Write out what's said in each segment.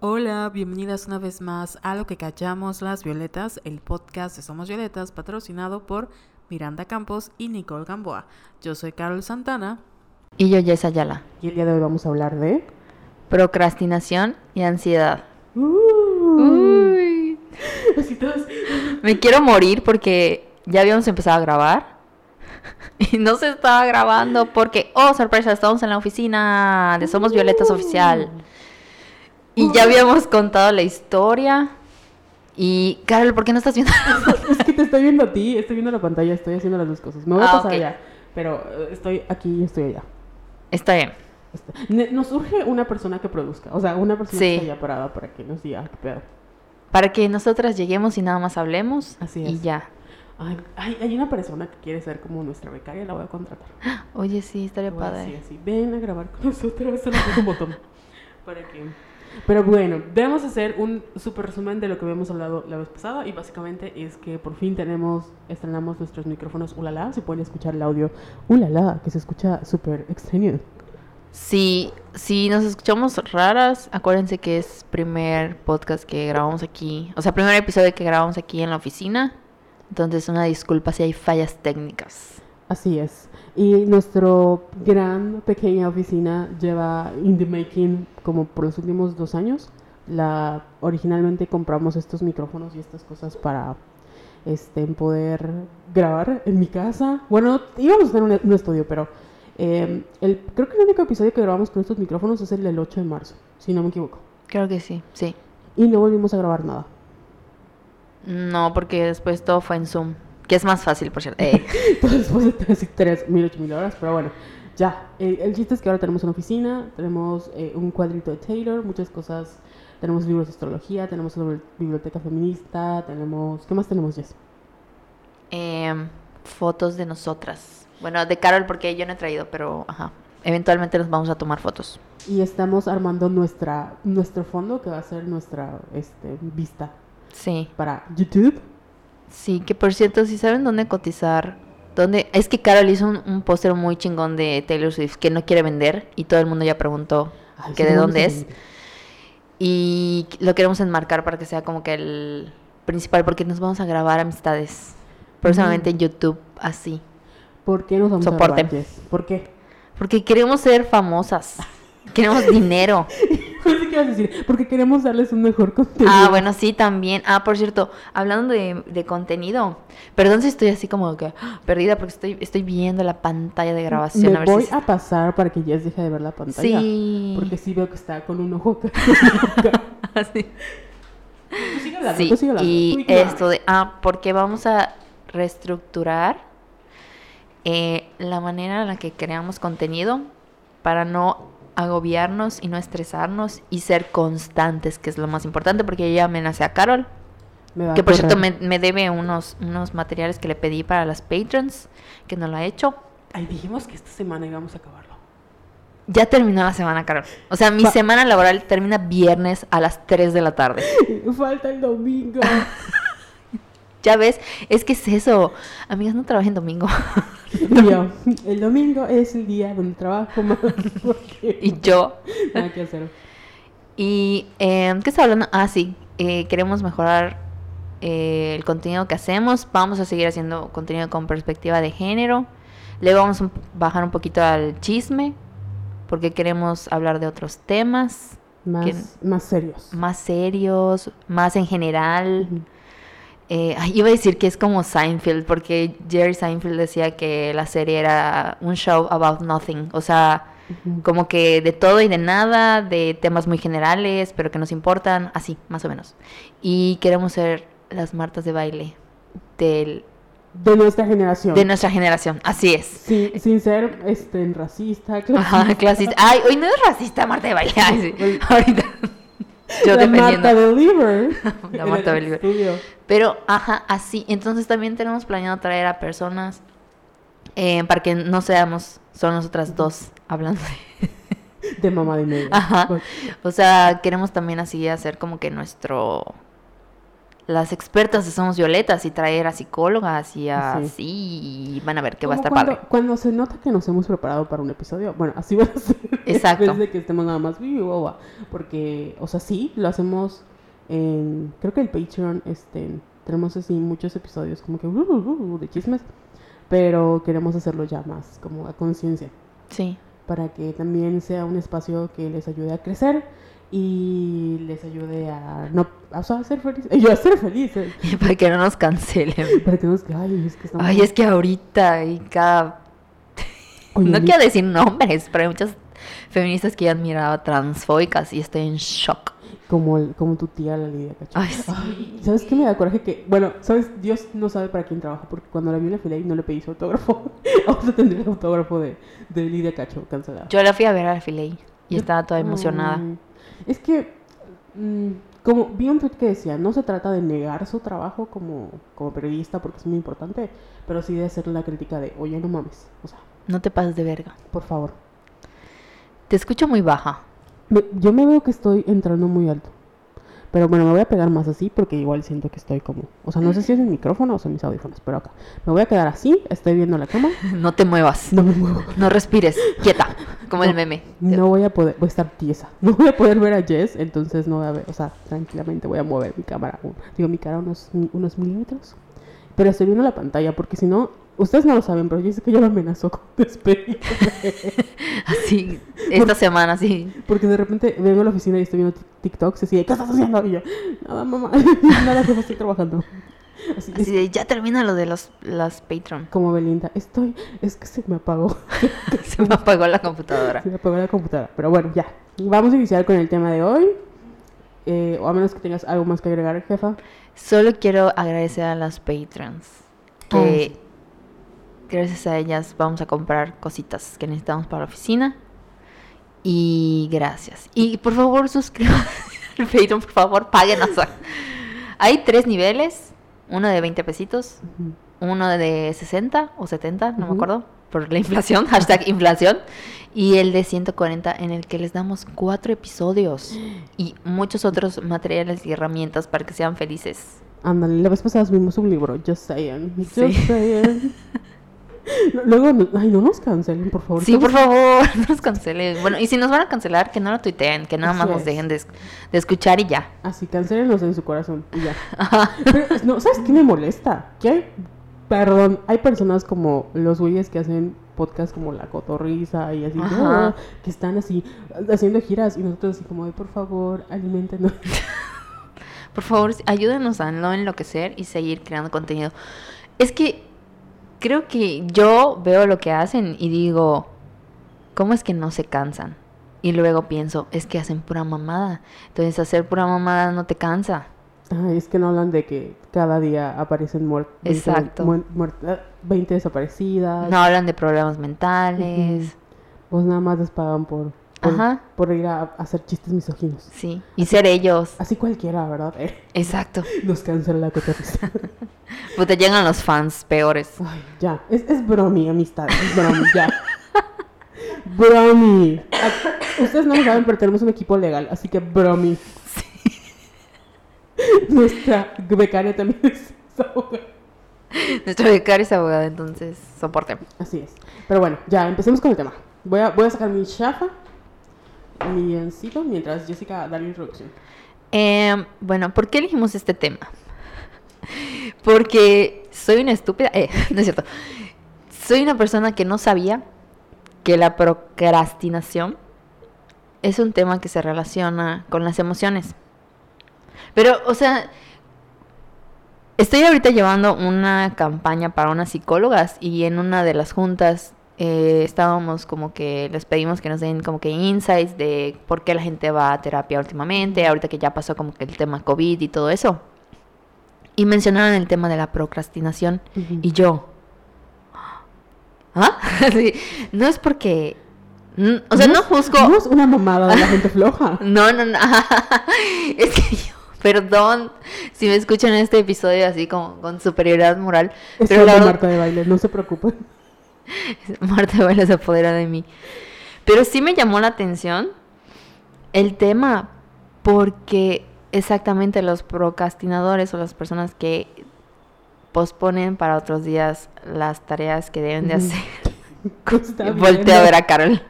Hola, bienvenidas una vez más a Lo que callamos las violetas, el podcast de Somos Violetas, patrocinado por Miranda Campos y Nicole Gamboa. Yo soy Carol Santana. Y yo, Jess Ayala. Y el día de hoy vamos a hablar de... Procrastinación y ansiedad. Uh, Uy. Me quiero morir porque ya habíamos empezado a grabar. Y no se estaba grabando porque, oh, sorpresa, estamos en la oficina de Somos Violetas Oficial. Y ya habíamos contado la historia. Y, Carol, ¿por qué no estás viendo? Es que te estoy viendo a ti, estoy viendo la pantalla, estoy haciendo las dos cosas. Me voy a Ah, pasar ok. allá, pero eh, estoy aquí y estoy allá. Está bien. Está- Nos urge una persona que produzca, o sea, una persona Sí. que esté allá parada para que nos diga qué pedo. Para que nosotras lleguemos y nada más hablemos. Así Y es. ya. Ay, ay, hay una persona que quiere ser como nuestra becaria, la voy a contratar. Oye, sí, estaría padre. decir así, ven a grabar con nosotros, solo un botón. Para que... Pero bueno, debemos hacer un super resumen de lo que habíamos hablado la vez pasada y básicamente es que por fin tenemos, estrenamos nuestros micrófonos ulala, se pueden escuchar el audio ulala, que se escucha súper extraño. Si, si nos escuchamos raras, acuérdense que es primer podcast que grabamos aquí, o sea, primer episodio que grabamos aquí en la oficina. Entonces, una disculpa si hay fallas técnicas. Así es. Y nuestro gran pequeña oficina lleva in the making como por los últimos dos años. La, originalmente compramos estos micrófonos y estas cosas para este, poder grabar en mi casa. Bueno, íbamos a tener un, un estudio, pero eh, el, creo que el único episodio que grabamos con estos micrófonos es el del 8 de marzo, si no me equivoco. Creo que sí, sí. Y no volvimos a grabar nada. No, porque después todo fue en Zoom, que es más fácil, por cierto. Eh, Todo después de tres, tres mil, ocho mil horas, pero bueno, ya. El, el chiste es que ahora tenemos una oficina, tenemos eh, un cuadrito de Taylor, muchas cosas. Tenemos libros de astrología, tenemos una biblioteca feminista, tenemos... ¿Qué más tenemos, Jess? em, fotos de nosotras. Bueno, de Carol, porque yo no he traído, pero ajá. Eventualmente nos vamos a tomar fotos. Y estamos armando nuestra, nuestro fondo, que va a ser nuestra este, vista Sí. para YouTube. Sí, que por cierto, si saben dónde cotizar, dónde es que Carol hizo un, un póster muy chingón de Taylor Swift que no quiere vender y todo el mundo ya preguntó Ay, que sí, de dónde es. y lo queremos enmarcar para que sea como que el principal porque nos vamos a grabar amistades próximamente en YouTube así, ¿Por qué nos vamos a grabar? ¿Por qué? porque queremos ser famosas, queremos dinero. Pensé que ibas a decir, porque queremos darles un mejor contenido. Ah, bueno, sí, también. Ah, por cierto, hablando de, de contenido, perdón si estoy así como que ¡ah! perdida porque estoy, estoy viendo la pantalla de grabación. Me a ver voy si... a pasar para que Jess deje de ver la pantalla. Sí. Porque sí veo que está con un ojo acá. Sí. Tú sigue hablando, Sí, tú sigue hablando, y tú esto de, ah, porque vamos a reestructurar eh, la manera en la que creamos contenido para no agobiarnos y no estresarnos y ser constantes, que es lo más importante, porque yo ya amenacé a Carol, Me que por cierto me, me debe unos, unos materiales que le pedí para las patrons, que no lo ha hecho. Ay, dijimos que esta semana íbamos a acabarlo. Ya terminó la semana, Carol. O sea, mi semana laboral termina viernes a las 3 de la tarde. Falta el domingo. Ya ves, es que es eso. Amigas, no trabajen domingo. Yo, el domingo es el día donde trabajo más porque y yo. nada que hacer. Y, eh, ¿qué estaba hablando? Ah, sí. eh, queremos mejorar eh, el contenido que hacemos. Vamos a seguir haciendo contenido con perspectiva de género. Le vamos a bajar un poquito al chisme. Porque queremos hablar de otros temas Más, más serios. más serios, más en general. Ujú. Eh, iba a decir que es como Seinfeld, porque Jerry Seinfeld decía que la serie era un show about nothing, o sea, como que de todo y de nada, de temas muy generales, pero que nos importan, así, más o menos. Y queremos ser las Martas de baile del, De nuestra generación. de nuestra generación, así es. sin, sin ser este, racista, Ajá, clasista. Ay, hoy no es racista Marta de baile. Ay, sí. Ahorita. Yo la. Marta Deliver. La Marta estudio. Pero, ajá, así. Entonces también tenemos planeado traer a personas eh, para que no seamos solo nosotras dos hablando. de- De mamá de medio. Ajá. Pues, O sea, queremos también así hacer como que nuestro las expertas de Somos Violetas y traer a psicólogas y Sí. así. Y van a ver que va a estar cuando, padre. Cuando se nota que nos hemos preparado para un episodio, bueno, así va a ser. Exacto. En vez de que estemos nada más, porque, o sea, sí, lo hacemos en, creo que el Patreon, este, tenemos así muchos episodios como que, "Uh, uh, uh", de chismes, pero queremos hacerlo ya más, como a conciencia, Sí. para que también sea un espacio que les ayude a crecer y les ayude a no, a ser felices, yo a ser felices, Para que no nos cancelen. para que no nos, ay, es que. Ay, es que ahorita y cada... Oye, no quiero decir nombres, pero hay muchas feministas que yo admiraba transfóbicas y estoy en shock. Como, el- como tu tía la Lidia Cacho. Ay, sí. ¿Sabes qué me da coraje? Que, bueno, ¿sabes? Dios no sabe para quién trabaja, porque cuando la vi en la fila y no le pedí su autógrafo, ahora tendría el autógrafo de, de Lidia Cacho cancelada. Yo la fui a ver al Filey y estaba toda emocionada. Ay, es que, mm, como vi un tweet que decía, no se trata de negar su trabajo como, como periodista, porque es muy importante, pero sí de hacer la crítica de, oye, no mames, o sea, No te pases de verga. por favor. Te escucho muy baja. Me- yo me veo que estoy entrando muy alto. Pero bueno, me voy a pegar más así porque igual siento que estoy como... O sea, no sé si es el micrófono o son mis audífonos, pero acá. Me voy a quedar así, estoy viendo la cama, No te muevas. no me muevo. No respires. Quieta. Como el meme. No voy a poder, voy a estar tiesa. No voy a poder ver a Jess, entonces no voy a ver, o sea, tranquilamente voy a mover mi cámara, digo, mi cara unos, unos milímetros. Pero estoy viendo la pantalla porque si no, ustedes no lo saben, pero yo sé que yo lo amenazó con despedirme. Así. Esta semana, sí. Porque de repente vengo a la oficina y estoy viendo TikToks así, de, ¿qué estás haciendo? Y yo, nada, mamá, nada, jefa, estoy trabajando. Así, Así de, ya termina lo de los, las Patreon. como Belinda, estoy, es que se me apagó, Se me apagó la computadora. se me apagó la computadora. Pero bueno, ya, vamos a iniciar con el tema de hoy. Eh, o a menos que tengas algo más que agregar, jefa. Solo quiero agradecer a las Patreons. Que gracias a ellas vamos a comprar cositas que necesitamos para la oficina. Y gracias. Y por favor, suscríbanse al Patreon, por favor, páguenos. Hay tres niveles. Uno de 20 pesitos, uno de 60 o 70, no me Ujú. acuerdo, por la inflación, hashtag inflación, y el de 140 en el que les damos cuatro episodios y muchos otros materiales y herramientas para que sean felices. Ándale, la vez pasada subimos un libro, Just Saying. Just Sí. Saying. Luego, ay, no nos cancelen, por favor. Sí, por favor, no nos cancelen. Bueno, y si nos van a cancelar, que no lo tuiteen, que nada más nos dejen de, es- de escuchar y ya. Así, cancélenos en su corazón y ya. Pero, no, ¿sabes qué me molesta? Que hay, perdón, hay personas como los güeyes que hacen podcast como La Cotorrisa y así. "Ah", que están así, haciendo giras y nosotros así como, "Ay, por favor, alimentenos. Por favor, ayúdenos a no enloquecer y seguir creando contenido. Es que creo que yo veo lo que hacen y digo, ¿cómo es que no se cansan? Y luego pienso, es que hacen pura mamada. Entonces hacer pura mamada no te cansa. Ay, es que no hablan de que cada día aparecen muertos. Exacto. 20 desaparecidas. No hablan de problemas mentales. Pues nada más les pagan por, por, Ajá. por ir a, a hacer chistes misóginos. Sí. Y ser ellos. Así cualquiera, ¿verdad? Eh, Exacto. nos cancela la cotorrisa. Pues te llegan los fans peores. Ay, ya. Es, es bromi, amistad. Es bromi, ya. bromi. A- Ustedes no lo saben, pero tenemos un equipo legal, así que bromi. Nuestra becaria también es abogada. Nuestro becario es abogado, entonces soporte. Así es. Pero bueno, ya, empecemos con el tema. Voy a, voy a sacar mi chafa, mi guioncito, mientras Jessica da la introducción. Eh, bueno, ¿por qué elegimos este tema? Porque soy una estúpida. Eh, no es cierto. Soy una persona que no sabía que la procrastinación es un tema que se relaciona con las emociones. Pero, o sea, estoy ahorita llevando una campaña para unas psicólogas y en una de las juntas eh, estábamos como que les pedimos que nos den como que insights de por qué la gente va a terapia últimamente, ahorita que ya pasó como que el tema COVID y todo eso. Y mencionaron el tema de la procrastinación Ujú. y yo. ¿Ah? Sí, no es porque... O sea, no juzgo... No es una mamada de la gente floja. No, no, no. Es que yo, perdón si me escuchan en este episodio así como con superioridad moral. Es pero solo la Marta de baile, no se preocupen. Marta Vélez se apodera de mí. Pero sí me llamó la atención el tema porque exactamente los procrastinadores o las personas que posponen para otros días las tareas que deben de hacer. Bien. a ver a Carol.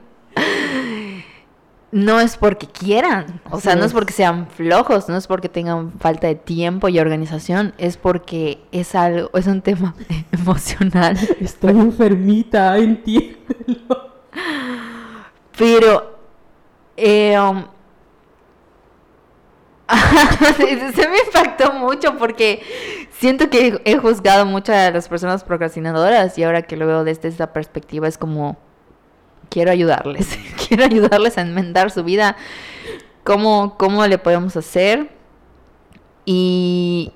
No es porque quieran, o sea, no es porque sean flojos, no es porque tengan falta de tiempo y organización, es porque es algo, es un tema emocional. Estoy enfermita, entiéndelo. Pero eh, um, se se me impactó mucho porque siento que he juzgado mucho a las personas procrastinadoras y ahora que lo veo desde esta perspectiva es como quiero ayudarles, quiero ayudarles a enmendar su vida. ¿Cómo, cómo le podemos hacer? Y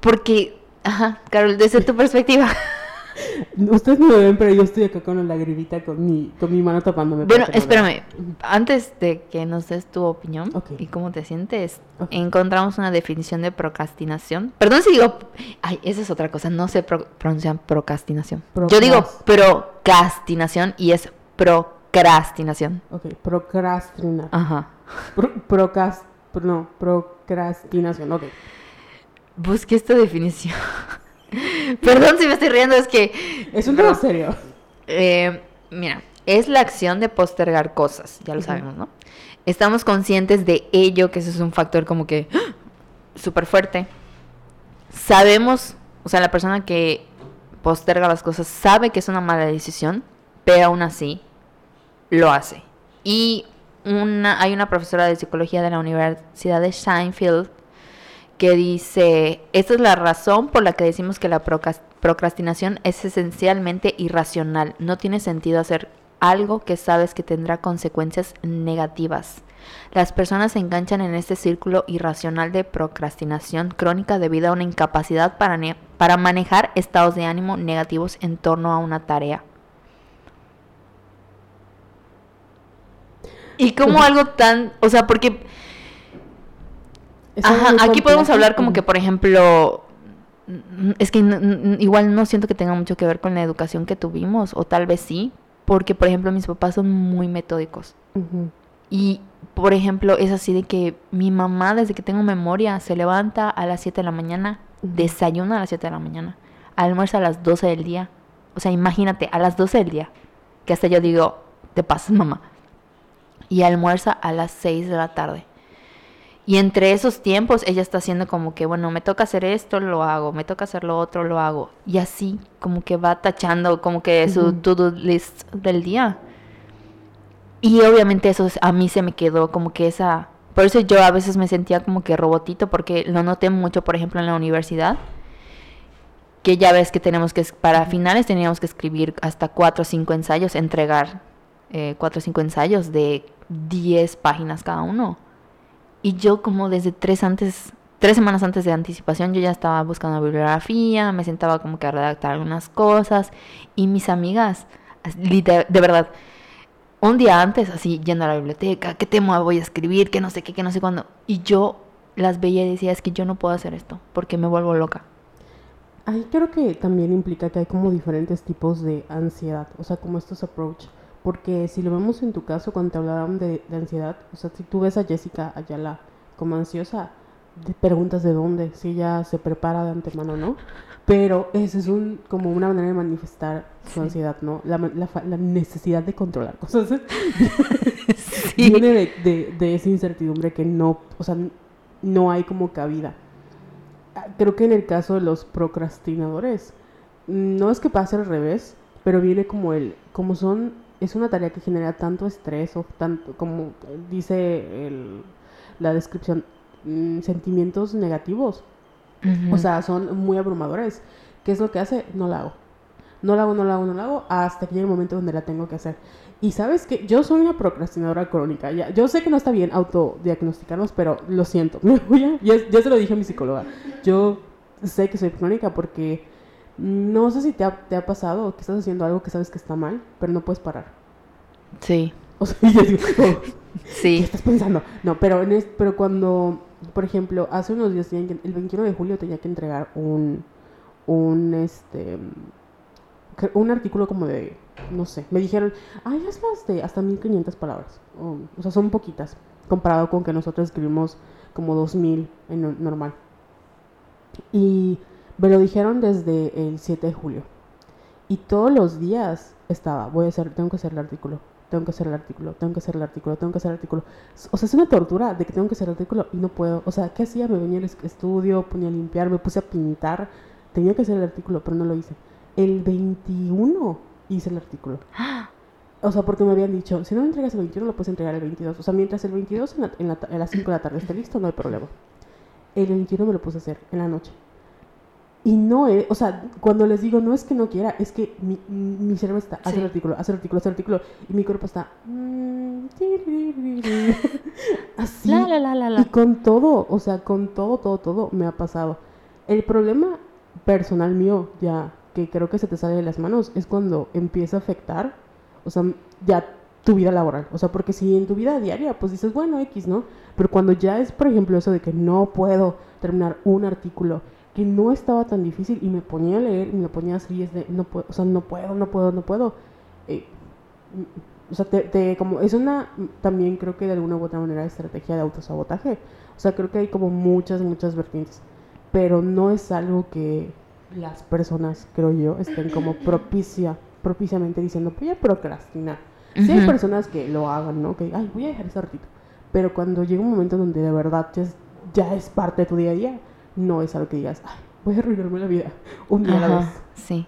porque, ajá, Carol, desde tu perspectiva. Ustedes no me ven, pero yo estoy acá con la lagrimita con mi, con mi mano tapándome. Bueno, espérame. Antes de que nos des tu opinión y cómo te sientes, encontramos una definición de procrastinación. Perdón si digo. Ay, esa es otra cosa. No se pro- procrastinación. Yo digo Procras- procrastinación y es procrastinación. Ok, procrastinar. Ajá. Pro- procas- pro- no, procrastinación, ok. Busqué esta definición. Perdón si me estoy riendo, es que. Es un tema serio. Eh, mira, es la acción de postergar cosas, ya lo sabemos, ¿no? Estamos conscientes de ello, que eso es un factor como que ¡ah! súper fuerte. Sabemos, o sea, la persona que posterga las cosas sabe que es una mala decisión, pero aún así lo hace. Y una, hay una profesora de psicología de la Universidad de Sheffield que dice, esta es la razón por la que decimos que la procrastinación es esencialmente irracional. No tiene sentido hacer algo que sabes que tendrá consecuencias negativas. Las personas se enganchan en este círculo irracional de procrastinación crónica debido a una incapacidad para, para manejar estados de ánimo negativos en torno a una tarea. Y como algo tan, o sea, porque Ajá, aquí podemos hablar como que, por ejemplo, mm, es que igual no siento que tenga mucho que ver con la educación que tuvimos, o tal vez sí, porque, por ejemplo, mis papás son muy metódicos. Y, por ejemplo, es así de que mi mamá, desde que tengo memoria, se levanta a las 7 de la mañana, desayuna a las 7 de la mañana, almuerza a las 12 del día. O sea, imagínate, a las 12 del día, que hasta yo digo, te pasas, mamá. Y almuerza a las 6 de la tarde. Y entre esos tiempos ella está haciendo como que, bueno, me toca hacer esto, lo hago, me toca hacer lo otro, lo hago. Y así como que va tachando como que su Ujú. to-do list del día. Y obviamente eso es- a mí se me quedó como que esa... Por eso yo a veces me sentía como que robotito, porque lo noté mucho, por ejemplo, en la universidad. Que ya ves que tenemos que, para finales teníamos que escribir hasta cuatro o cinco ensayos, entregar eh, cuatro o cinco ensayos de 10 páginas cada uno. Y yo como desde tres antes, tres semanas antes de anticipación, yo ya estaba buscando bibliografía, me sentaba como que a redactar algunas cosas. Y mis amigas, as- liter- de verdad, un día antes, así yendo a la biblioteca, qué tema voy a escribir, que no sé qué, que no sé cuándo. Y yo las veía y decía, es que yo no puedo hacer esto, porque me vuelvo loca. Ahí creo que también implica que hay como diferentes tipos de ansiedad, o sea, como estos approach. Porque si lo vemos en tu caso, cuando te hablaron de, de ansiedad, o sea, si tú ves a Jessica Ayala como ansiosa, te preguntas de dónde, si ella se prepara de antemano, ¿no? Pero esa es un, como una manera de manifestar su Sí. ansiedad, ¿no? La, la la necesidad de controlar cosas. Sí. Viene de, de- de esa incertidumbre que no, o sea, no hay como cabida. Ah, Creo que en el caso de los procrastinadores, mm, no es que pase al revés, pero viene como el, como son, es una tarea que genera tanto estrés o tanto, como dice el- la descripción, mm, sentimientos negativos. O sea, son muy abrumadores. ¿Qué es lo que hace? No la hago. No la hago, no la hago, no la hago, hasta que llegue el momento donde la tengo que hacer. Y sabes que yo soy una procrastinadora crónica. Ya, yo sé que no está bien autodiagnosticarnos, pero lo siento. Ya, ya se lo dije a mi psicóloga. Yo sé que soy crónica porque no sé si te ha, te ha pasado que estás haciendo algo que sabes que está mal, pero no puedes parar. Sí, O sea, yo digo, oh, ¿Qué sí. estás pensando? No, pero, en es- pero cuando, por ejemplo, hace unos días, el 21 de julio tenía que entregar un, un, este, un artículo como de no sé, me dijeron, ay, hazlas de hasta 1500 palabras. O, o sea, son poquitas, comparado con que nosotros escribimos como 2000 en no- normal. Y me lo dijeron desde el 7 de julio. Y todos los días estaba, voy a hacer, tengo que hacer el artículo, tengo que hacer el artículo, tengo que hacer el artículo, tengo que hacer el artículo. O sea, es una tortura de que tengo que hacer el artículo y no puedo. O sea, ¿qué hacía? Me venía al es- estudio, ponía a limpiar, me puse a pintar. Tenía que hacer el artículo, pero no lo hice. El 21 hice el artículo. O sea, porque me habían dicho, si no lo entregas el 21, lo puedes entregar el 22. O sea, mientras el 22 en la- en la a las 5 de la tarde esté listo, no hay problema. El 21 me lo puse a hacer en la noche. Y no es, o sea, cuando les digo, no es que no quiera, es que mi, mi cerebro está, hace Sí. el artículo, hace el artículo, hace el artículo, y mi cuerpo está... mm. Así. La, la, la, la, la. Y con todo, o sea, con todo, todo, todo me ha pasado. El problema personal mío, ya que creo que se te sale de las manos, es cuando empieza a afectar, o sea, ya tu vida laboral. O sea, porque si en tu vida diaria, pues dices, bueno, X, ¿no? Pero cuando ya es, por ejemplo, eso de que no puedo terminar un artículo que no estaba tan difícil y me ponía a leer y me ponía así, es de, no puedo, o sea, no puedo, no puedo, no puedo. eh, o sea, te, te- como es una, también creo que de alguna u otra manera estrategia de autosabotaje. O sea, creo que hay como muchas, muchas vertientes. Pero no es algo que las personas, creo yo, estén como propicia, propiciamente diciendo, voy a procrastinar. Sí hay personas que lo hagan, ¿no? Que, ay, voy a dejar ese ratito. Pero cuando llega un momento donde de verdad ya es, ya es parte de tu día a día, no es algo que digas, ay, voy a arruinarme la vida un día a la vez. Sí.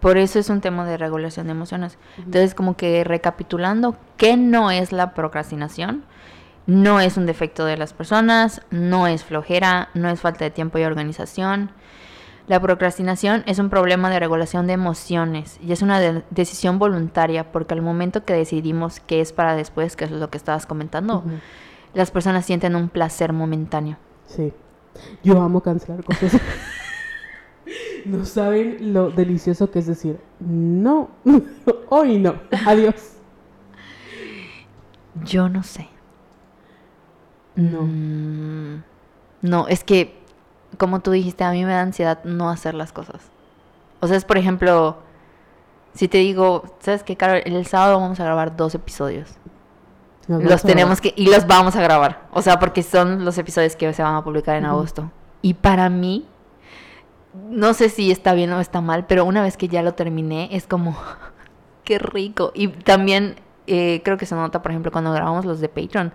Por eso es un tema de regulación de emociones. Entonces, como que recapitulando, ¿qué no es la procrastinación? No es un defecto de las personas, no es flojera, no es falta de tiempo y organización. La procrastinación es un problema de regulación de emociones y es una de- decisión voluntaria porque al momento que decidimos qué es para después, que es lo que estabas comentando, las personas sienten un placer momentáneo. Sí. Yo amo cancelar cosas. no saben lo delicioso que es decir, no, hoy no, adiós. Yo no sé. No. Mm, no, es que, como tú dijiste, a mí me da ansiedad no hacer las cosas. O sea, es por ejemplo, si te digo, ¿sabes qué, Carol? El sábado vamos a grabar dos episodios. Los tenemos que, y los vamos a grabar. O sea, porque son los episodios que se van a publicar en agosto. Y para mí, no sé si está bien o está mal, pero una vez que ya lo terminé, es como, qué rico. Y también eh, creo que se nota, por ejemplo, cuando grabamos los de Patreon,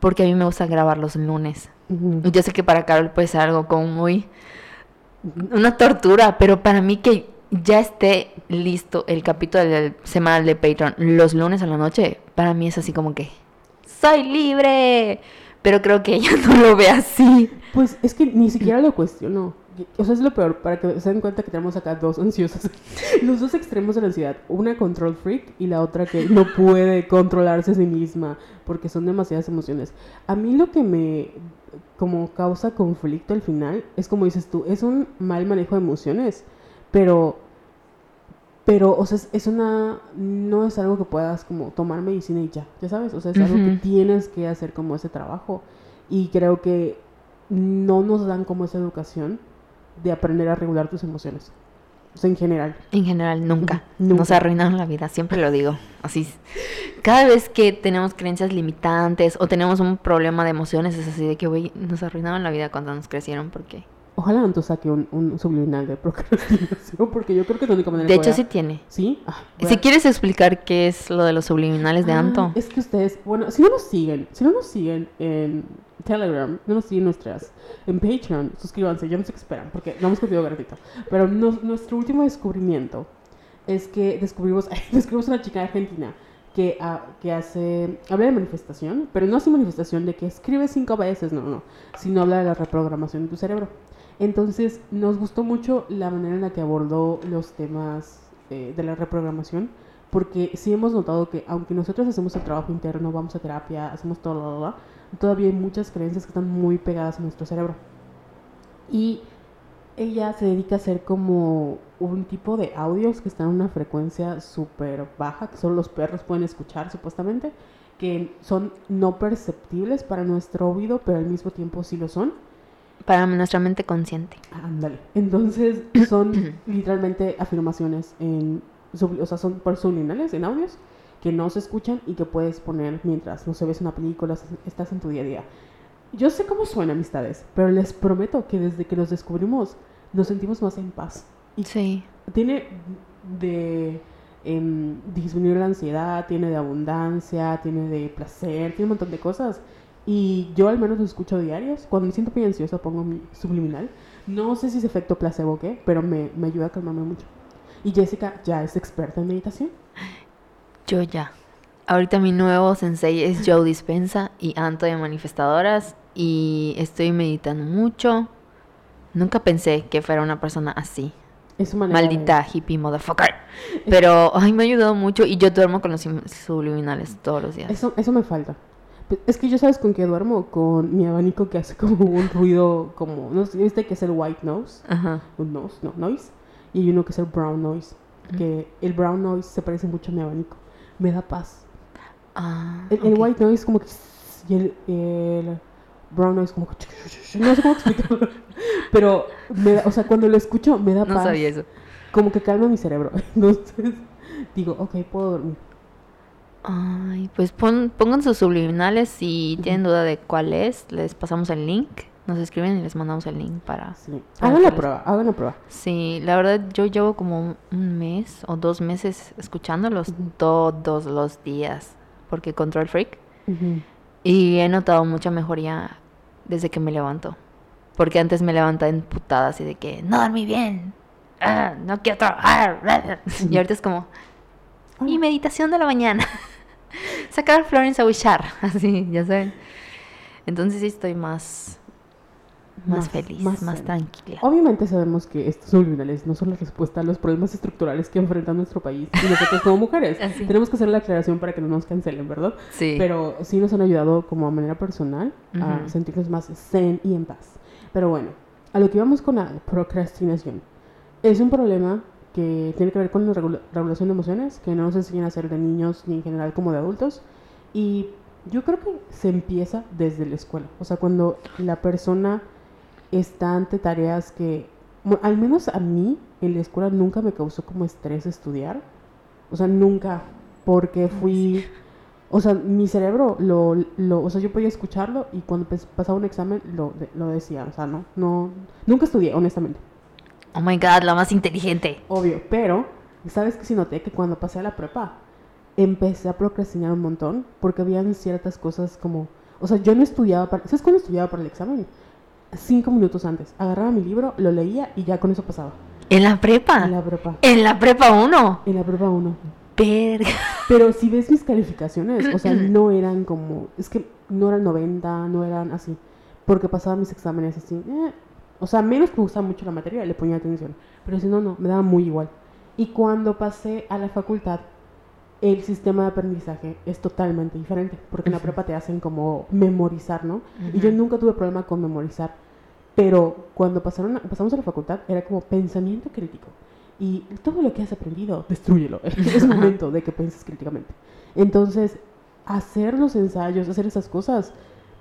porque a mí me gusta grabar los lunes. Yo sé que para Carol puede ser algo como muy, una tortura, pero para mí que ya esté listo el capítulo del semanal de Patreon los lunes a la noche, para mí es así como que soy libre. Pero creo que ella no lo ve así. Pues es que ni siquiera lo cuestiono. O sea, es lo peor, para que se den cuenta que tenemos acá dos ansiosas. Los dos extremos de la ansiedad. Una control freak y la otra que no puede controlarse a sí misma porque son demasiadas emociones. A mí lo que me como causa conflicto al final es como dices tú, es un mal manejo de emociones, pero pero, o sea, es, una, no es algo que puedas como tomar medicina y ya, ya sabes, o sea, es algo que tienes que hacer como ese trabajo y creo que no nos dan como esa educación de aprender a regular tus emociones, o sea, en general. En general, nunca. Nunca. Nos arruinaron la vida, siempre lo digo. Así. Cada vez que tenemos creencias limitantes o tenemos un problema de emociones, es así de que, güey, nos arruinaron la vida cuando nos crecieron, porque... Ojalá Anto saque un, un subliminal de procrastinación, porque yo creo que es la única manera De hecho, a- sí tiene. ¿Sí? Voy Si a- quieres explicar qué es lo de los subliminales de Ah, Anto. Es que ustedes, bueno, si no nos siguen, si no nos siguen en Telegram, no nos siguen nuestras, en Patreon, suscríbanse, yo no sé qué esperan, porque no hemos contenido gratuito. Pero nos- nuestro último descubrimiento es que descubrimos, descubrimos una chica argentina que, ah, que hace, habla de manifestación, pero no hace manifestación de que escribe cinco veces, no, no, sino habla de la reprogramación de tu cerebro. Entonces, nos gustó mucho la manera en la que abordó los temas eh, de la reprogramación, porque sí hemos notado que aunque nosotros hacemos el trabajo interno, vamos a terapia, hacemos todo, todavía hay muchas creencias que están muy pegadas a nuestro cerebro. Y ella se dedica a hacer como un tipo de audios que están en una frecuencia súper baja, que solo los perros pueden escuchar supuestamente, que son no perceptibles para nuestro oído, pero al mismo tiempo sí lo son. Para nuestra mente consciente. Ándale. Entonces son literalmente afirmaciones en o sea, son por subliminales en audios que no se escuchan y que puedes poner mientras, no sé, ves una película, estás- en tu día a día. Yo sé cómo suena amistades, pero les prometo que desde que los descubrimos nos sentimos más en paz. Y Sí. tiene de em, disminuir la ansiedad, tiene de abundancia, tiene de placer, tiene un montón de cosas. Y yo al menos los escucho diarios. Cuando me siento muy ansiosa pongo mi subliminal. No sé si es efecto placebo o qué, pero me, me ayuda a calmarme mucho. Y Jessica ya es experta en meditación. Yo ya. Ahorita mi nuevo sensei es Joe Dispensa y Anto de Manifestadoras y estoy meditando mucho. Nunca pensé que fuera una persona así. Es su manera de- Maldita hippie motherfucker. Pero ay, me ha ayudado mucho y yo duermo con los subliminales todos los días. Eso, eso me falta. Pe- Es que yo sabes con qué duermo, con mi abanico que hace como un ruido como, no sé, viste que es el white nose, Ajá. un nose, no, noise, y hay uno que es el brown noise, que el brown noise se parece mucho a mi abanico, me da paz. Ah, El, white noise como que, y el, el brown noise como que, no sé cómo explicarlo, pero, me da- o sea, cuando lo escucho me da No paz, sabía eso. como que calma mi cerebro, entonces digo, ok, puedo dormir. Ay, pues pon- pongan sus subliminales si tienen duda de cuál es, les pasamos el link, nos escriben y les mandamos el link para... Sí. Hagan la prueba, hagan la prueba. Sí, la verdad yo llevo como un- mes o dos meses escuchándolos todos los días, porque Control Freak, y he notado mucha mejoría desde que me levanto, porque antes me levantaba emputada así de que no dormí bien, ah, no quiero trabajar, y ahorita es como, y meditación de la mañana. Sacar Florence a Wishar, así, ya saben. Entonces sí estoy más, más, Más- feliz, más más, tranquila. Obviamente sabemos que estos subliminales no son la respuesta a los problemas estructurales que enfrenta nuestro país y nosotros como mujeres. Así. Tenemos que hacer la aclaración para que no nos cancelen, ¿verdad? Sí. Pero sí nos han ayudado como a manera personal a Ujú. sentirnos más zen y en paz. Pero bueno, a lo que vamos con la procrastinación. Es un problema que tiene que ver con la regula- regulación de emociones, que no nos enseñan a hacer de niños ni en general como de adultos. Y yo creo que se empieza desde la escuela. O sea, cuando la persona está ante tareas que, bueno, al menos a mí en la escuela nunca me causó como estrés estudiar. O sea, nunca, porque fui, o sea, mi cerebro lo, lo o sea, yo podía escucharlo y cuando pasaba un examen lo, lo decía, o sea, no, no, nunca estudié, honestamente, Oh my god, la más inteligente. obvio, pero, ¿sabes qué sí noté? Que cuando pasé a la prepa, empecé a procrastinar un montón, porque habían ciertas cosas como, o sea, yo no estudiaba para, ¿sabes cuándo estudiaba para el examen? Cinco minutos antes, agarraba mi libro, lo leía y ya con eso pasaba. ¿En la prepa? En la prepa, ¿En la prepa 1? en la prepa 1. Verga. Pero si ves mis calificaciones, o sea, no eran como, es que no eran 90, no eran así, porque pasaba mis exámenes así, eh, o sea, menos que me gustaba mucho la materia, le ponía atención, pero si no, no, me daba muy igual. Y cuando pasé a la facultad, el sistema de aprendizaje es totalmente diferente, porque en la prepa te hacen como memorizar, ¿no? Y yo nunca tuve problema con memorizar, pero cuando pasaron a- pasamos a la facultad era como pensamiento crítico. Y todo lo que has aprendido, destruyelo. es momento de que pienses críticamente. Entonces, hacer los ensayos, hacer esas cosas,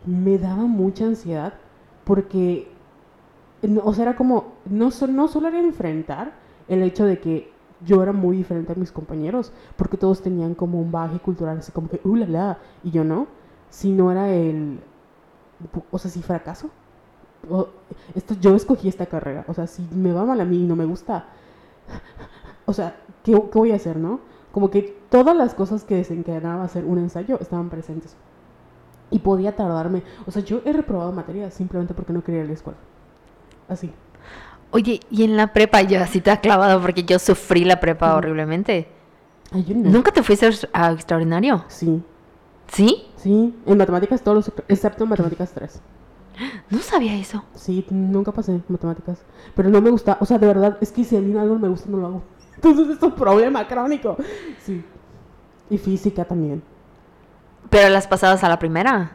me daba mucha ansiedad porque, o sea, era como, no, no solo era enfrentar el hecho de que yo era muy diferente a mis compañeros, porque todos tenían como un baje cultural, así como que, uh, y yo no, sino era el, o sea, si fracaso, esto, yo escogí esta carrera, o sea, si me va mal a mí y no me gusta, o sea, ¿qué, qué voy a hacer, no? Como que todas las cosas que desencadenaba hacer un ensayo estaban presentes. Y podía tardarme. O sea, yo he reprobado materias simplemente porque no quería ir a la escuela. Así. Oye, y en la prepa yo así te ha clavado porque yo sufrí la prepa horriblemente. Ay, yo no. ¿Nunca te fuiste a extraordinario? Sí, ¿Sí? sí. En matemáticas todos los... Excepto en matemáticas 3. No sabía eso. Sí, nunca pasé matemáticas. Pero no me gusta. O sea, de verdad, es que si a mí algo me gusta, no lo hago. Entonces es un problema crónico. Sí. Y física también. Pero las pasadas a la primera.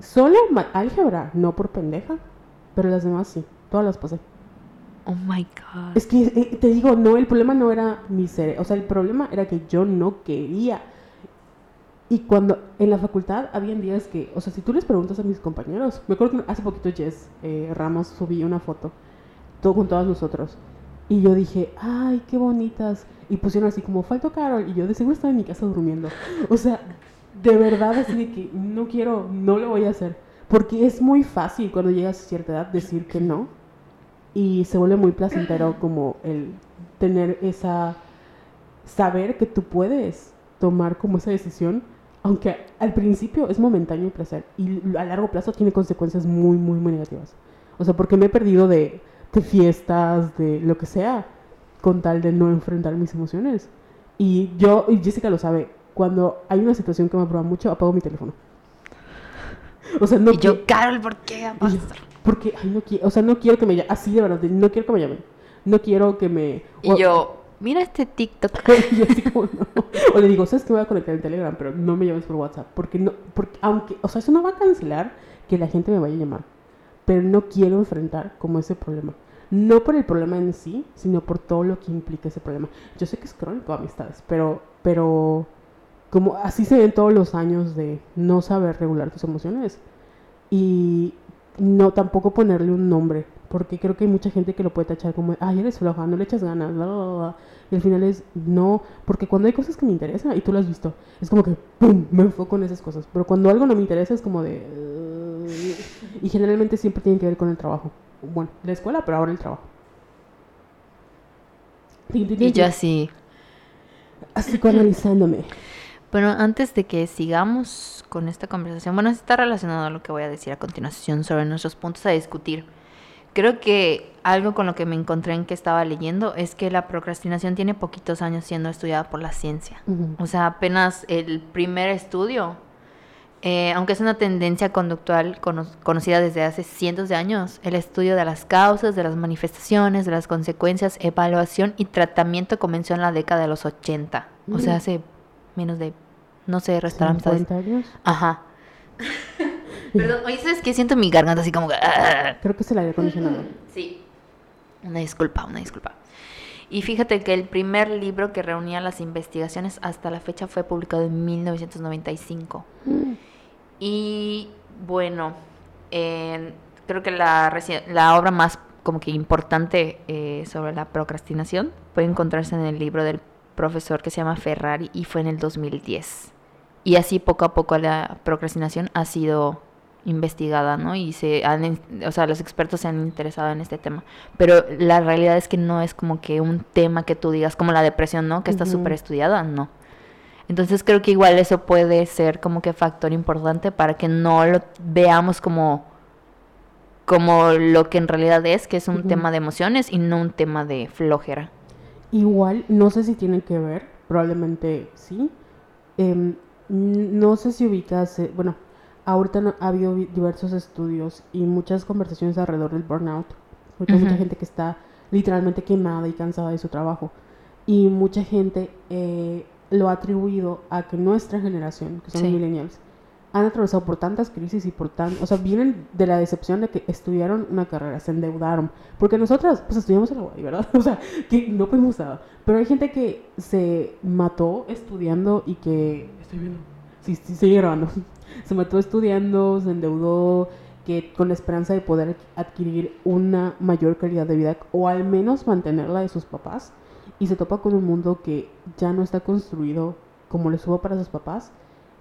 Solo álgebra, no por pendeja. Pero las demás sí. Todas las pasé. Oh my god. Es que eh, te digo, no, el problema no era mi cerebro, o sea, el problema era que yo no quería. Y cuando en la facultad habían días que, o sea, si tú les preguntas a mis compañeros, me acuerdo que hace poquito Jess eh, Ramos subí una foto todo con todos nosotros. Y yo dije, ay, qué bonitas. Y pusieron así como, faltó Carol. Y yo de seguro estaba en mi casa durmiendo. O sea, de verdad así de que no quiero, no lo voy a hacer. Porque es muy fácil cuando llegas a cierta edad decir que no. Y se vuelve muy placentero como el tener esa... Saber que tú puedes tomar como esa decisión. Aunque al principio es momentáneo el placer. Y a largo plazo tiene consecuencias muy, muy, muy negativas. O sea, porque me he perdido de, de fiestas, de lo que sea, con tal de no enfrentar mis emociones. Y yo, y Jessica lo sabe, cuando hay una situación que me aprueba mucho, apago mi teléfono. O sea, no y yo, Carol, ¿por qué? Porque, ay, no quiero, o sea, no quiero que me llamen, así de verdad, no quiero que me llamen. No quiero que me... Y o- yo, mira este TikTok. y así como, no. O le digo, ¿sabes que voy a conectar en Telegram? Pero no me llames por WhatsApp. Porque no, porque aunque, o sea, eso no va a cancelar que la gente me vaya a llamar. Pero no quiero enfrentar como ese problema. No por el problema en sí, sino por todo lo que implica ese problema. Yo sé que es crónico, amistades, pero, pero como así se ven todos los años de no saber regular tus emociones. Y no tampoco ponerle un nombre. Porque creo que hay mucha gente que lo puede tachar como, ay, eres floja, no le echas ganas, bla, bla, bla, bla". Y al final es, no, porque cuando hay cosas que me interesan, y tú lo has visto, es como que, ¡pum!, me enfoco en esas cosas. Pero cuando algo no me interesa es como de... Y generalmente siempre tiene que ver con el trabajo. Bueno, la escuela, pero ahora el trabajo. Y yo así. Así psicoanalizándome. Bueno, antes de que sigamos con esta conversación, bueno, está relacionado a lo que voy a decir a continuación sobre nuestros puntos a discutir. Creo que algo con lo que me encontré en que estaba leyendo es que la procrastinación tiene poquitos años siendo estudiada por la ciencia. O sea, apenas el primer estudio, eh, aunque es una tendencia conductual cono- conocida desde hace cientos de años, el estudio de las causas, de las manifestaciones, de las consecuencias, evaluación y tratamiento comenzó en la década de los 80. O sea, hace menos de, no sé, restaurantes. 50 años. Ajá. Perdón, oye, ¿sabes qué? Siento mi garganta así como que... ah. Creo que es el aire acondicionado. Sí. Una disculpa, una disculpa. Y fíjate que el primer libro que reunía las investigaciones hasta la fecha fue publicado en 1995. Mm. Y bueno, en- creo que la, la obra más como que importante eh, sobre la procrastinación puede encontrarse en el libro del profesor que se llama Ferrari y fue en el 2010. Y así poco a poco la procrastinación ha sido investigada, ¿no? Y se han, o sea, los expertos se han interesado en este tema. Pero la realidad es que no es como que un tema que tú digas, como la depresión, ¿no? Que está Ujú. súper estudiada, no. Entonces creo que igual eso puede ser como que factor importante para que no lo veamos como como lo que en realidad es, que es un tema de emociones y no un tema de flojera. Igual, no sé si tienen que ver, probablemente sí. Em, no sé si ubicas, bueno, ahorita no- ha habido diversos estudios y muchas conversaciones alrededor del burnout, porque hay mucha gente que está literalmente quemada y cansada de su trabajo. Y mucha gente eh, lo ha atribuido a que nuestra generación, que son Sí. millennials, han atravesado por tantas crisis y por tan, o sea, vienen de la decepción de que estudiaron una carrera, se endeudaron, porque nosotras pues estudiamos en la UAI, ¿verdad? O sea, que no pudimos nada, pero hay gente que se mató estudiando y que estoy viendo, sí, sí, sigue grabando, se mató estudiando, se endeudó, que con la esperanza de poder adquirir una mayor calidad de vida o al menos mantenerla de sus papás y se topa con un mundo que ya no está construido como lo estuvo para sus papás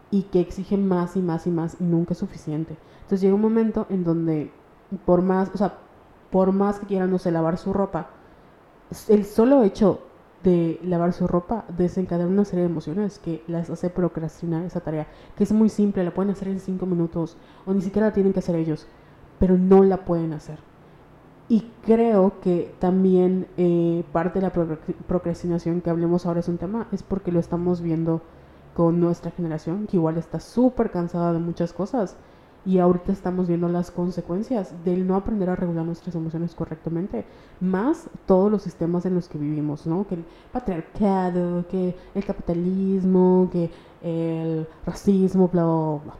y que exige más y más y más y nunca es suficiente. Entonces llega un momento en donde por más, o sea, por más que quieran, no sé, lavar su ropa, el solo hecho de lavar su ropa desencadena una serie de emociones que las hace procrastinar esa tarea, que es muy simple, la pueden hacer en cinco minutos o ni siquiera la tienen que hacer ellos, pero no la pueden hacer. Y creo que también eh, parte de la procra- procrastinación que hablemos ahora es un tema, es porque lo estamos viendo con nuestra generación, que igual está súper cansada de muchas cosas. Y ahorita estamos viendo las consecuencias del no aprender a regular nuestras emociones correctamente, más todos los sistemas en los que vivimos, ¿no? Que el patriarcado, que el capitalismo, que el racismo, bla, bla, bla.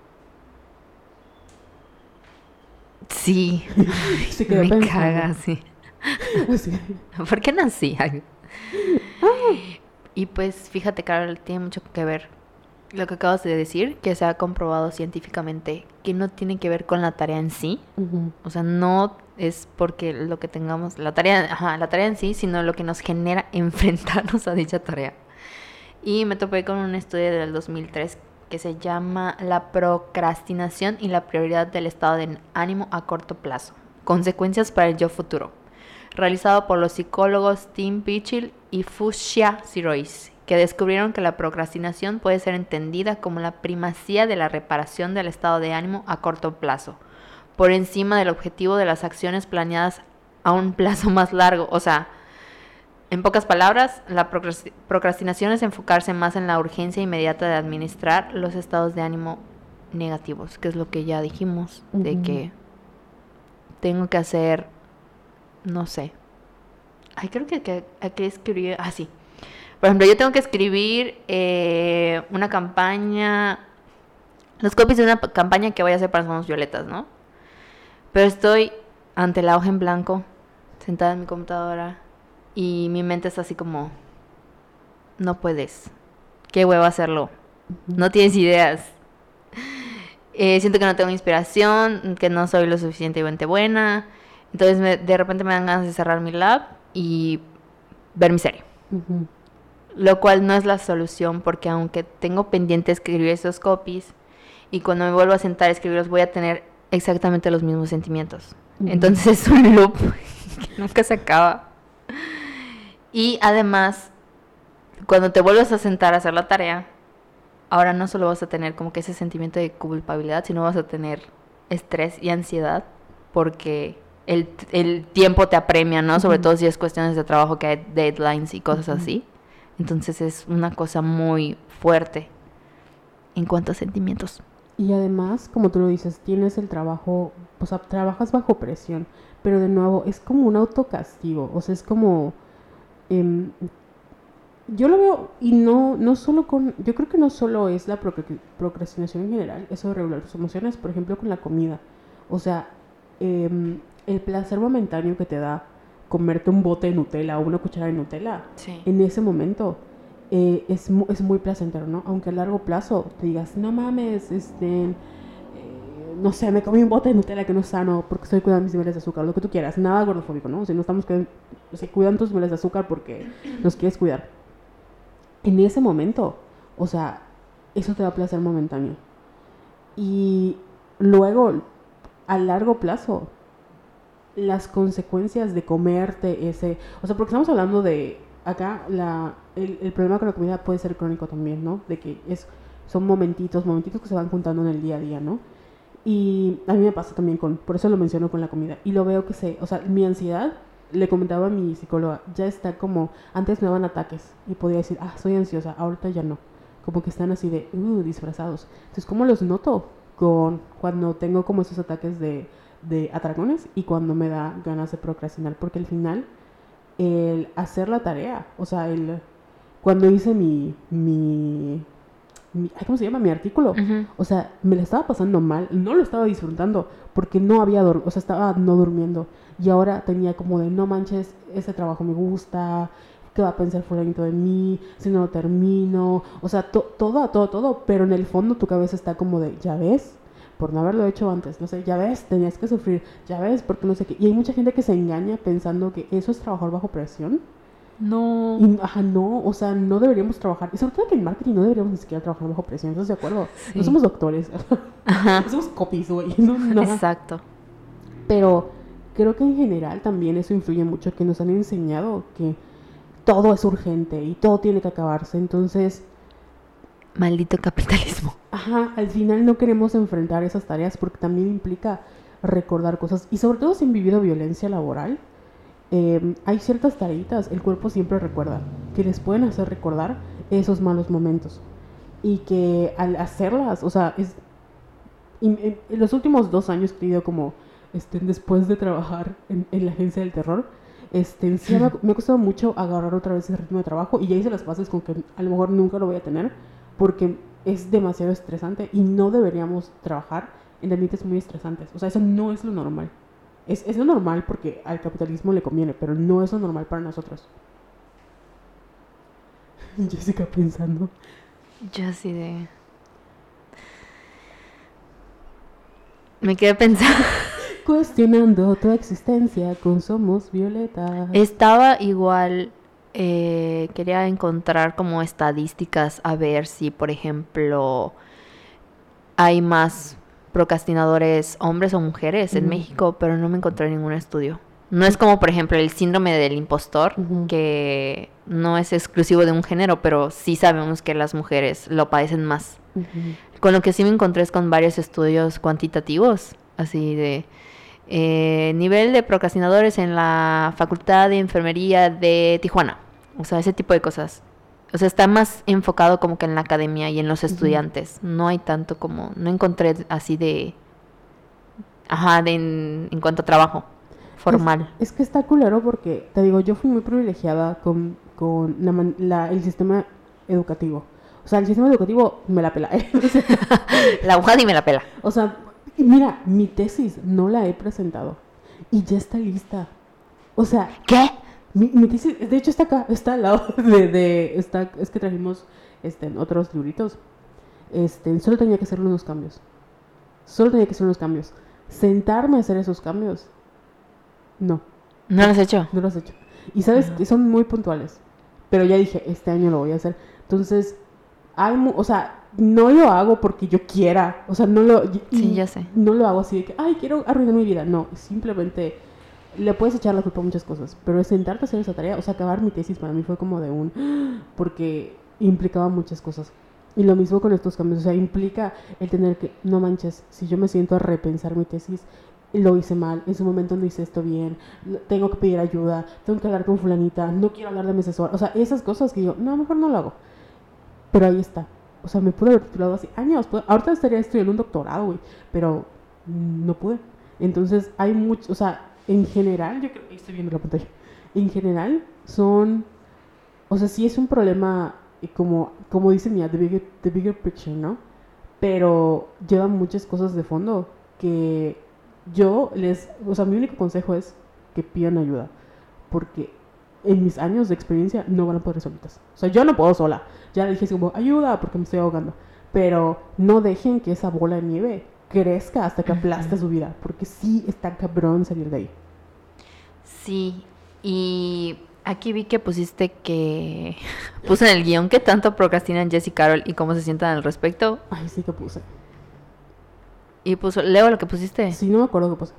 Sí, Se quedó me pensando. caga, sí. Así. ¿Por qué nací? Ay. Y pues fíjate, Carol, tiene mucho que ver lo que acabas de decir, que se ha comprobado científicamente que no tiene que ver con la tarea en sí. O sea, no es porque lo que tengamos, la tarea, ajá, la tarea en sí, sino lo que nos genera enfrentarnos a dicha tarea. Y me topé con un estudio del 2003 que se llama La procrastinación y la prioridad del estado de ánimo a corto plazo. Consecuencias para el yo futuro. Realizado por los psicólogos Tim Pichil y Fushia Sirois, que descubrieron que la procrastinación puede ser entendida como la primacía de la reparación del estado de ánimo a corto plazo, por encima del objetivo de las acciones planeadas a un plazo más largo. O sea, en pocas palabras, la procrasti- procrastinación es enfocarse más en la urgencia inmediata de administrar los estados de ánimo negativos, que es lo que ya dijimos, de que tengo que hacer, no sé. Ay, creo que, que hay que escribir, ah, sí. Por ejemplo, yo tengo que escribir eh, una campaña, los copies de una campaña que voy a hacer para Somos Violetas, ¿no? Pero estoy ante la hoja en blanco, sentada en mi computadora, y mi mente está así como, no puedes, qué huevo hacerlo, no tienes ideas. Eh, siento que no tengo inspiración, que no soy lo suficientemente buena. Entonces me- de repente me dan ganas de cerrar mi lab y ver mi serie. Ujú. Lo cual no es la solución porque aunque tengo pendiente escribir esos copies y cuando me vuelvo a sentar a escribirlos voy a tener exactamente los mismos sentimientos. Entonces es un loop que nunca se acaba. Y además, cuando te vuelves a sentar a hacer la tarea, ahora no solo vas a tener como que ese sentimiento de culpabilidad, sino vas a tener estrés y ansiedad porque el, el tiempo te apremia, ¿no? Sobre todo si es cuestiones de trabajo que hay deadlines y cosas así. Entonces es una cosa muy fuerte en cuanto a sentimientos. Y además, como tú lo dices, tienes el trabajo, o sea, trabajas bajo presión, pero de nuevo es como un autocastigo, o sea, es como... em, yo lo veo, y no, no solo con, yo creo que no solo es la procra- procrastinación en general, eso de regular tus emociones, por ejemplo, con la comida. O sea, em, el placer momentáneo que te da comerte un bote de Nutella o una cuchara de Nutella, Sí. en ese momento eh, es, mu- es muy placentero, ¿no? Aunque a largo plazo te digas, no mames, este, eh, no sé, me comí un bote de Nutella que no es sano porque estoy cuidando mis niveles de azúcar, lo que tú quieras, nada gordofóbico, ¿no? O sea, no estamos cuidando, o sea, cuidan tus niveles de azúcar porque los quieres cuidar. En ese momento, o sea, eso te da placer momentáneo. Y luego, a largo plazo, las consecuencias de comerte ese, o sea, porque estamos hablando de acá la el, el problema con la comida puede ser crónico también, ¿no? De que es son momentitos, momentitos que se van juntando en el día a día, ¿no? Y a mí me pasa también con, por eso lo menciono con la comida y lo veo que se, o sea, mi ansiedad le comentaba a mi psicóloga, ya está como antes me daban ataques y podía decir, "Ah, soy ansiosa", ahorita ya no. Como que están así de, uh, disfrazados. Entonces, ¿cómo los noto? Con cuando tengo como esos ataques de de atracones y cuando me da ganas de procrastinar, porque al final el hacer la tarea, o sea, el cuando hice mi mi, mi ¿cómo se llama? mi artículo, o sea, me la estaba pasando mal, no lo estaba disfrutando porque no había dormido, o sea, estaba no durmiendo y ahora tenía como de no manches, ese trabajo me gusta, ¿qué va a pensar fulanito de mí? Si no lo termino, o sea, to- todo, todo, todo, pero en el fondo tu cabeza está como de, ya ves, por no haberlo hecho antes, no sé, ya ves, tenías que sufrir, ya ves, porque no sé qué, y hay mucha gente que se engaña pensando que eso es trabajar bajo presión, No. y ajá, no, o sea, no deberíamos trabajar, y sobre todo que en marketing no deberíamos ni siquiera trabajar bajo presión, ¿estás de acuerdo? Sí. No somos doctores, Ajá. no somos copies, güey, no, no. Exacto. Pero creo que en general también eso influye mucho, que nos han enseñado que todo es urgente y todo tiene que acabarse. Entonces, Maldito capitalismo. ajá, al final no queremos enfrentar esas tareas porque también implica recordar cosas. Y sobre todo si han vivido violencia laboral, eh, hay ciertas tareitas, el cuerpo siempre recuerda, que les pueden hacer recordar esos malos momentos. Y que al hacerlas, o sea, es... y en, en los últimos dos años que he ido como, este, después de trabajar en, en la agencia del terror, este, sí me, ha- me ha costado mucho agarrar otra vez ese ritmo de trabajo y ya hice las bases con que a lo mejor nunca lo voy a tener porque es demasiado estresante y no deberíamos trabajar en ambientes muy estresantes. O sea, eso no es lo normal. Es, es lo normal porque al capitalismo le conviene, pero no es lo normal para nosotros. Jessica pensando. Yo así de... Me quedé pensando. Cuestionando tu existencia con Somos Violeta. Estaba igual eh, quería encontrar como estadísticas a ver si, por ejemplo, hay más procrastinadores hombres o mujeres en. México, pero no me encontré ningún estudio. No es como, por ejemplo, el síndrome del impostor, que no es exclusivo de un género, pero sí sabemos que las mujeres lo padecen más. Con lo que sí me encontré es con varios estudios cuantitativos, así de eh, nivel de procrastinadores en la Facultad de Enfermería de Tijuana. O sea, ese tipo de cosas. O sea, está más enfocado como que en la academia y en los estudiantes. No hay tanto como, no encontré así de, ajá, de en, en cuanto a trabajo formal. Es, es que está culero porque, te digo, yo fui muy privilegiada con, con la man- la- el sistema educativo. O sea, el sistema educativo me la pela. ¿eh? La y me la pela. O sea, mira, mi tesis no la he presentado y ya está lista. O sea, ¿Qué? mi, mi tesis, de hecho está acá, está al lado de, de- está, es que trajimos este, otros libritos. Este, solo tenía que hacer unos cambios. Solo tenía que hacer unos cambios. Sentarme a hacer esos cambios. No, ¿No lo has hecho? no los he hecho. Y sabes que son muy puntuales. Pero ya dije, este año lo voy a hacer. Entonces, hay, o sea, no lo hago porque yo quiera. O sea, no lo. Sí, ya sé. No lo hago así de que, ay, quiero arruinar mi vida. No, simplemente le puedes echar la culpa a muchas cosas. Pero es sentarte a hacer esa tarea, o sea, acabar mi tesis para mí fue como de un. Porque implicaba muchas cosas. Y lo mismo con estos cambios, o sea, implica el tener que, no manches, si yo me siento a repensar mi tesis, lo hice mal, en su momento no hice esto bien, tengo que pedir ayuda, tengo que hablar con fulanita, no quiero hablar de mi asesor, o sea, esas cosas que yo, no, mejor no lo hago. Pero ahí está. O sea, me pude haber titulado hace años. pude- ahorita estaría estudiando un doctorado, güey. Pero no pude. Entonces, hay mucho. O sea, en general, yo creo que estoy viendo la pantalla. En general, son. O sea, sí es un problema, eh, como, como dice Mia, the bigger, the bigger picture, ¿no? Pero lleva muchas cosas de fondo que yo les. O sea, mi único consejo es que pidan ayuda. Porque en mis años de experiencia no van a poder solitas. O sea, yo no puedo sola. Ya le dije así como, ayuda, porque me estoy ahogando. Pero no dejen que esa bola de nieve crezca hasta que aplaste su vida. Porque sí está cabrón salir de ahí. Sí, y aquí vi que pusiste que puse en el guion que tanto procrastinan Jess y Carol y cómo se sientan al respecto. Ay, sí que puse. Y puso, leo lo que pusiste. Sí, no me acuerdo qué puse.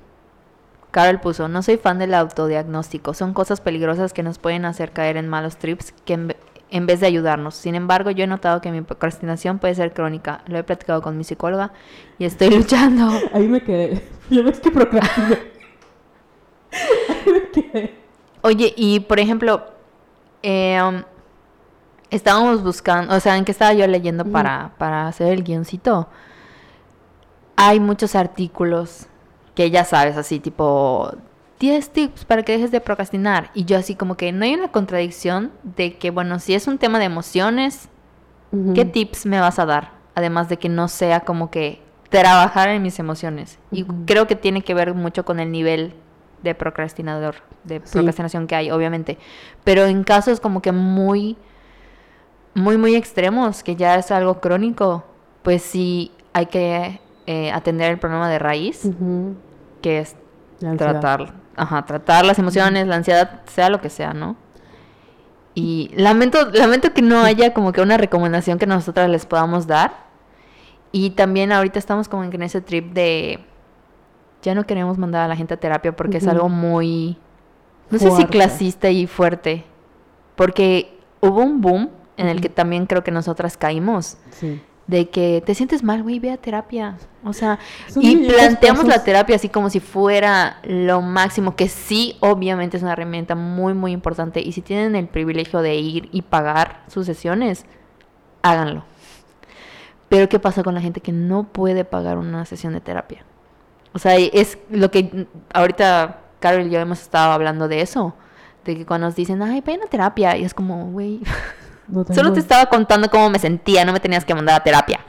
Carol puso, no soy fan del autodiagnóstico, son cosas peligrosas que nos pueden hacer caer en malos trips que en, en vez de ayudarnos. Sin embargo, yo he notado que mi procrastinación puede ser crónica. Lo he platicado con mi psicóloga y estoy luchando. Ahí me quedé. Ya ves que procrastiné. Ahí me quedé. Oye, y por ejemplo, eh, um, estábamos buscando, o sea, en que estaba yo leyendo para, para hacer el guioncito, hay muchos artículos que ya sabes, así tipo 10 tips para que dejes de procrastinar. Y yo así como que no hay una contradicción de que, bueno, si es un tema de emociones. ¿qué tips me vas a dar? Además de que no sea como que trabajar en mis emociones. Y creo que tiene que ver mucho con el nivel de procrastinador, de Sí. procrastinación que hay, obviamente. Pero en casos como que muy, muy, muy extremos, que ya es algo crónico, pues sí hay que eh, atender el problema de raíz, que es tratar, ajá, tratar las emociones, la ansiedad, sea lo que sea, ¿no? Y lamento, lamento que no haya como que una recomendación que nosotras les podamos dar. Y también ahorita estamos como en ese trip de ya no queremos mandar a la gente a terapia porque es Ujú. algo muy no sé si clasista y fuerte. Porque hubo un boom en el que también creo que nosotras caímos Sí. De que te sientes mal, güey, ve a terapia. O sea, Son y planteamos la terapia así como si fuera lo máximo, que sí, obviamente es una herramienta muy, muy importante. Y si tienen el privilegio de ir y pagar sus sesiones, háganlo. Pero ¿qué pasa con la gente que no puede pagar una sesión de terapia? O sea, es lo que ahorita Carol y yo hemos estado hablando de eso. De que cuando nos dicen, ay, ven a terapia. Y es como, güey, No solo te estaba contando cómo me sentía, no me tenías que mandar a terapia.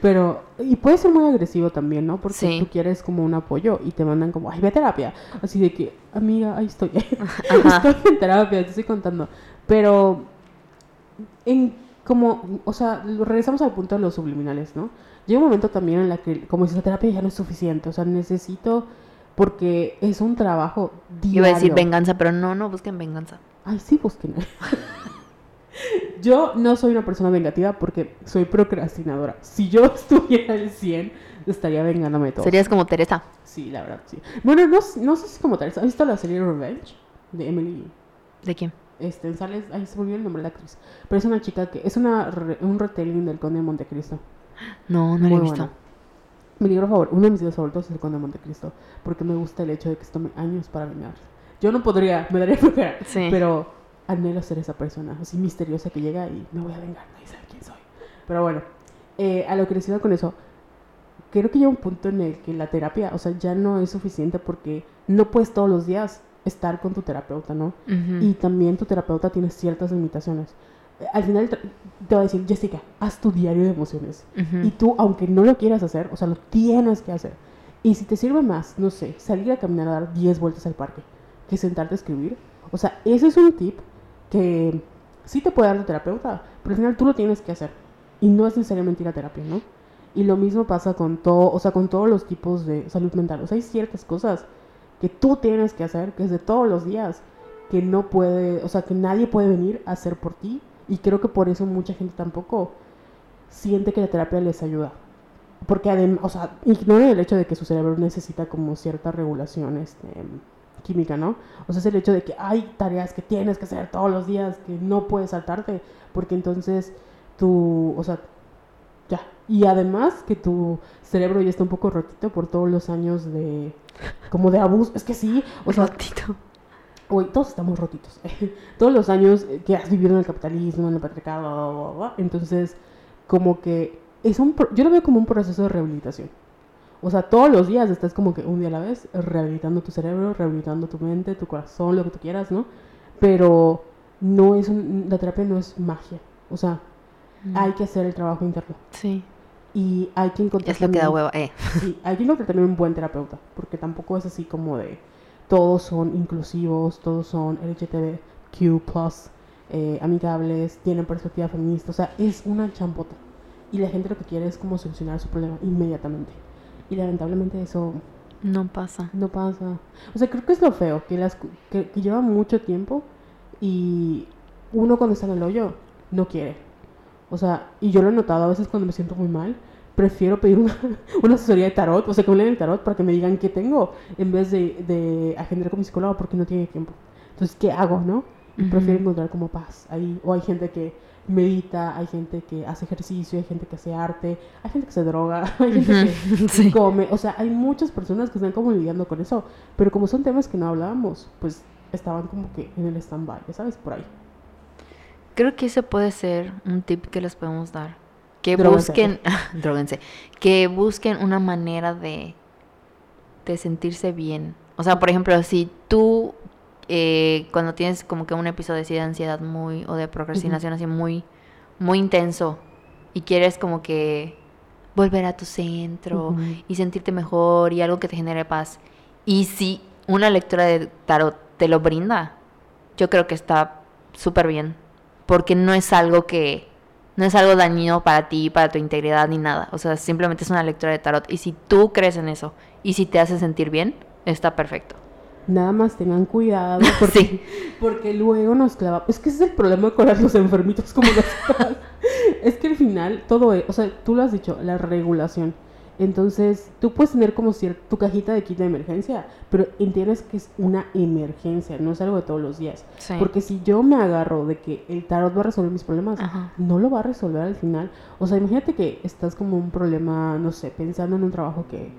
Pero, y puede ser muy agresivo también, ¿no? Porque Sí. tú quieres como un apoyo y te mandan como, ay, ve a terapia. Así de que, amiga, ahí estoy. Estoy en terapia, te estoy contando. Pero, en como, o sea, regresamos al punto de los subliminales, ¿no? Llega un momento también en la que, como dices, la terapia ya no es suficiente, o sea, necesito, porque es un trabajo diario. Iba a decir venganza, pero no, no busquen venganza. Ay, sí, busquen. yo no soy una persona vengativa porque soy procrastinadora. Si yo estuviera al 100, estaría vengándome todo. Serías como Teresa. Sí, la verdad, sí. Bueno, no, no sé si como tal. ¿Has visto la serie Revenge? De Emily. ¿De quién? Este, ay, se me olvidó el nombre de la actriz. Pero es una chica que es una un retelling del Conde de Montecristo. No, no lo he visto. Mi libro favorito, uno de mis libros favoritos es El Conde de Montecristo. Porque me gusta el hecho de que se tome años para vengar. Yo no podría, me daría flojera. Sí. Pero anhelo ser esa persona, así misteriosa que llega y me voy a vengar, nadie sabe quién soy. Pero bueno, eh, a lo que les iba con eso, creo que llega un punto en el que la terapia, o sea, ya no es suficiente porque no puedes todos los días estar con tu terapeuta, ¿no? Ujú. Y también tu terapeuta tiene ciertas limitaciones. Al final te va a decir, Jessica, haz tu diario de emociones. Ujú. Y tú, aunque no lo quieras hacer, o sea, lo tienes que hacer. Y si te sirve más, no sé, salir a caminar a dar 10 vueltas al parque, que sentarte a escribir. O sea, ese es un tip que sí te puede dar tu terapeuta, pero al final tú lo tienes que hacer. Y no es necesariamente ir a terapia, ¿no? Y lo mismo pasa con todo, o sea, con todos los tipos de salud mental. O sea, hay ciertas cosas que tú tienes que hacer, que es de todos los días, que no puede, o sea, que nadie puede venir a hacer por ti. Y creo que por eso mucha gente tampoco siente que la terapia les ayuda. Porque además, o sea, ignoran el hecho de que su cerebro necesita como cierta regulación este, química, ¿no? O sea, es el hecho de que hay tareas que tienes que hacer todos los días, que no puedes saltarte, porque entonces tu, o sea, ya. Y además que tu cerebro ya está un poco rotito por todos los años de, como de abuso. Es que sí, o sea, Ratito. Hoy todos estamos rotitos. todos los años que has vivido en el capitalismo, en el patriarcado, entonces como que es un pro- yo lo veo como un proceso de rehabilitación. O sea, todos los días estás como que un día a la vez rehabilitando tu cerebro, rehabilitando tu mente, tu corazón, lo que tú quieras, ¿no? Pero no es un- la terapia no es magia. O sea, Mm. hay que hacer el trabajo interno Sí. y hay que encontrar Es lo que da hueva. Eh. Sí, hay que encontrar también un buen terapeuta, porque tampoco es así como de todos son inclusivos, todos son LGTBQ+, eh, amigables, tienen perspectiva feminista, o sea, es una champota. Y la gente lo que quiere es como solucionar su problema inmediatamente. Y lamentablemente eso No pasa. no pasa. O sea, creo que es lo feo, que, las, que, que lleva mucho tiempo y uno cuando está en el hoyo no quiere. O sea, y yo lo he notado a veces cuando me siento muy mal, prefiero pedir una, una asesoría de tarot, o sea, que me lean el tarot para que me digan qué tengo, en vez de, de agendar con mi psicólogo porque no tiene tiempo. Entonces, ¿qué hago, no? Y prefiero Ujú. encontrar como paz ahí. O hay gente que medita, hay gente que hace ejercicio, hay gente que hace arte, hay gente que se droga, hay gente que. Sí. come. O sea, hay muchas personas que están como lidiando con eso. Pero como son temas que no hablábamos, pues estaban como que en el stand-by, sabes, por ahí. Creo que ese puede ser un tip que les podemos dar. Que busquen, dróguense, que busquen una manera de, de sentirse bien. O sea, por ejemplo, si tú eh, cuando tienes como que un episodio así de ansiedad muy o de procrastinación así muy muy intenso y quieres como que volver a tu centro y sentirte mejor y algo que te genere paz. Y si una lectura de tarot te lo brinda, yo creo que está súper bien. Porque no es algo que. No es algo dañino para ti, para tu integridad ni nada. O sea, simplemente es una lectura de tarot. Y si tú crees en eso y si te hace sentir bien, está perfecto. Nada más tengan cuidado porque, Sí. porque luego nos clava. Es que ese es el problema con los enfermitos como nosotras. es que al final todo es, o sea, tú lo has dicho, la regulación. Entonces, tú puedes tener como cierta tu cajita de kit de emergencia, pero entiendes que es una emergencia, no es algo de todos los días. Sí. Porque si yo me agarro de que el tarot va a resolver mis problemas, Ajá. no lo va a resolver al final. O sea, imagínate que estás como un problema, no sé, pensando en un trabajo que...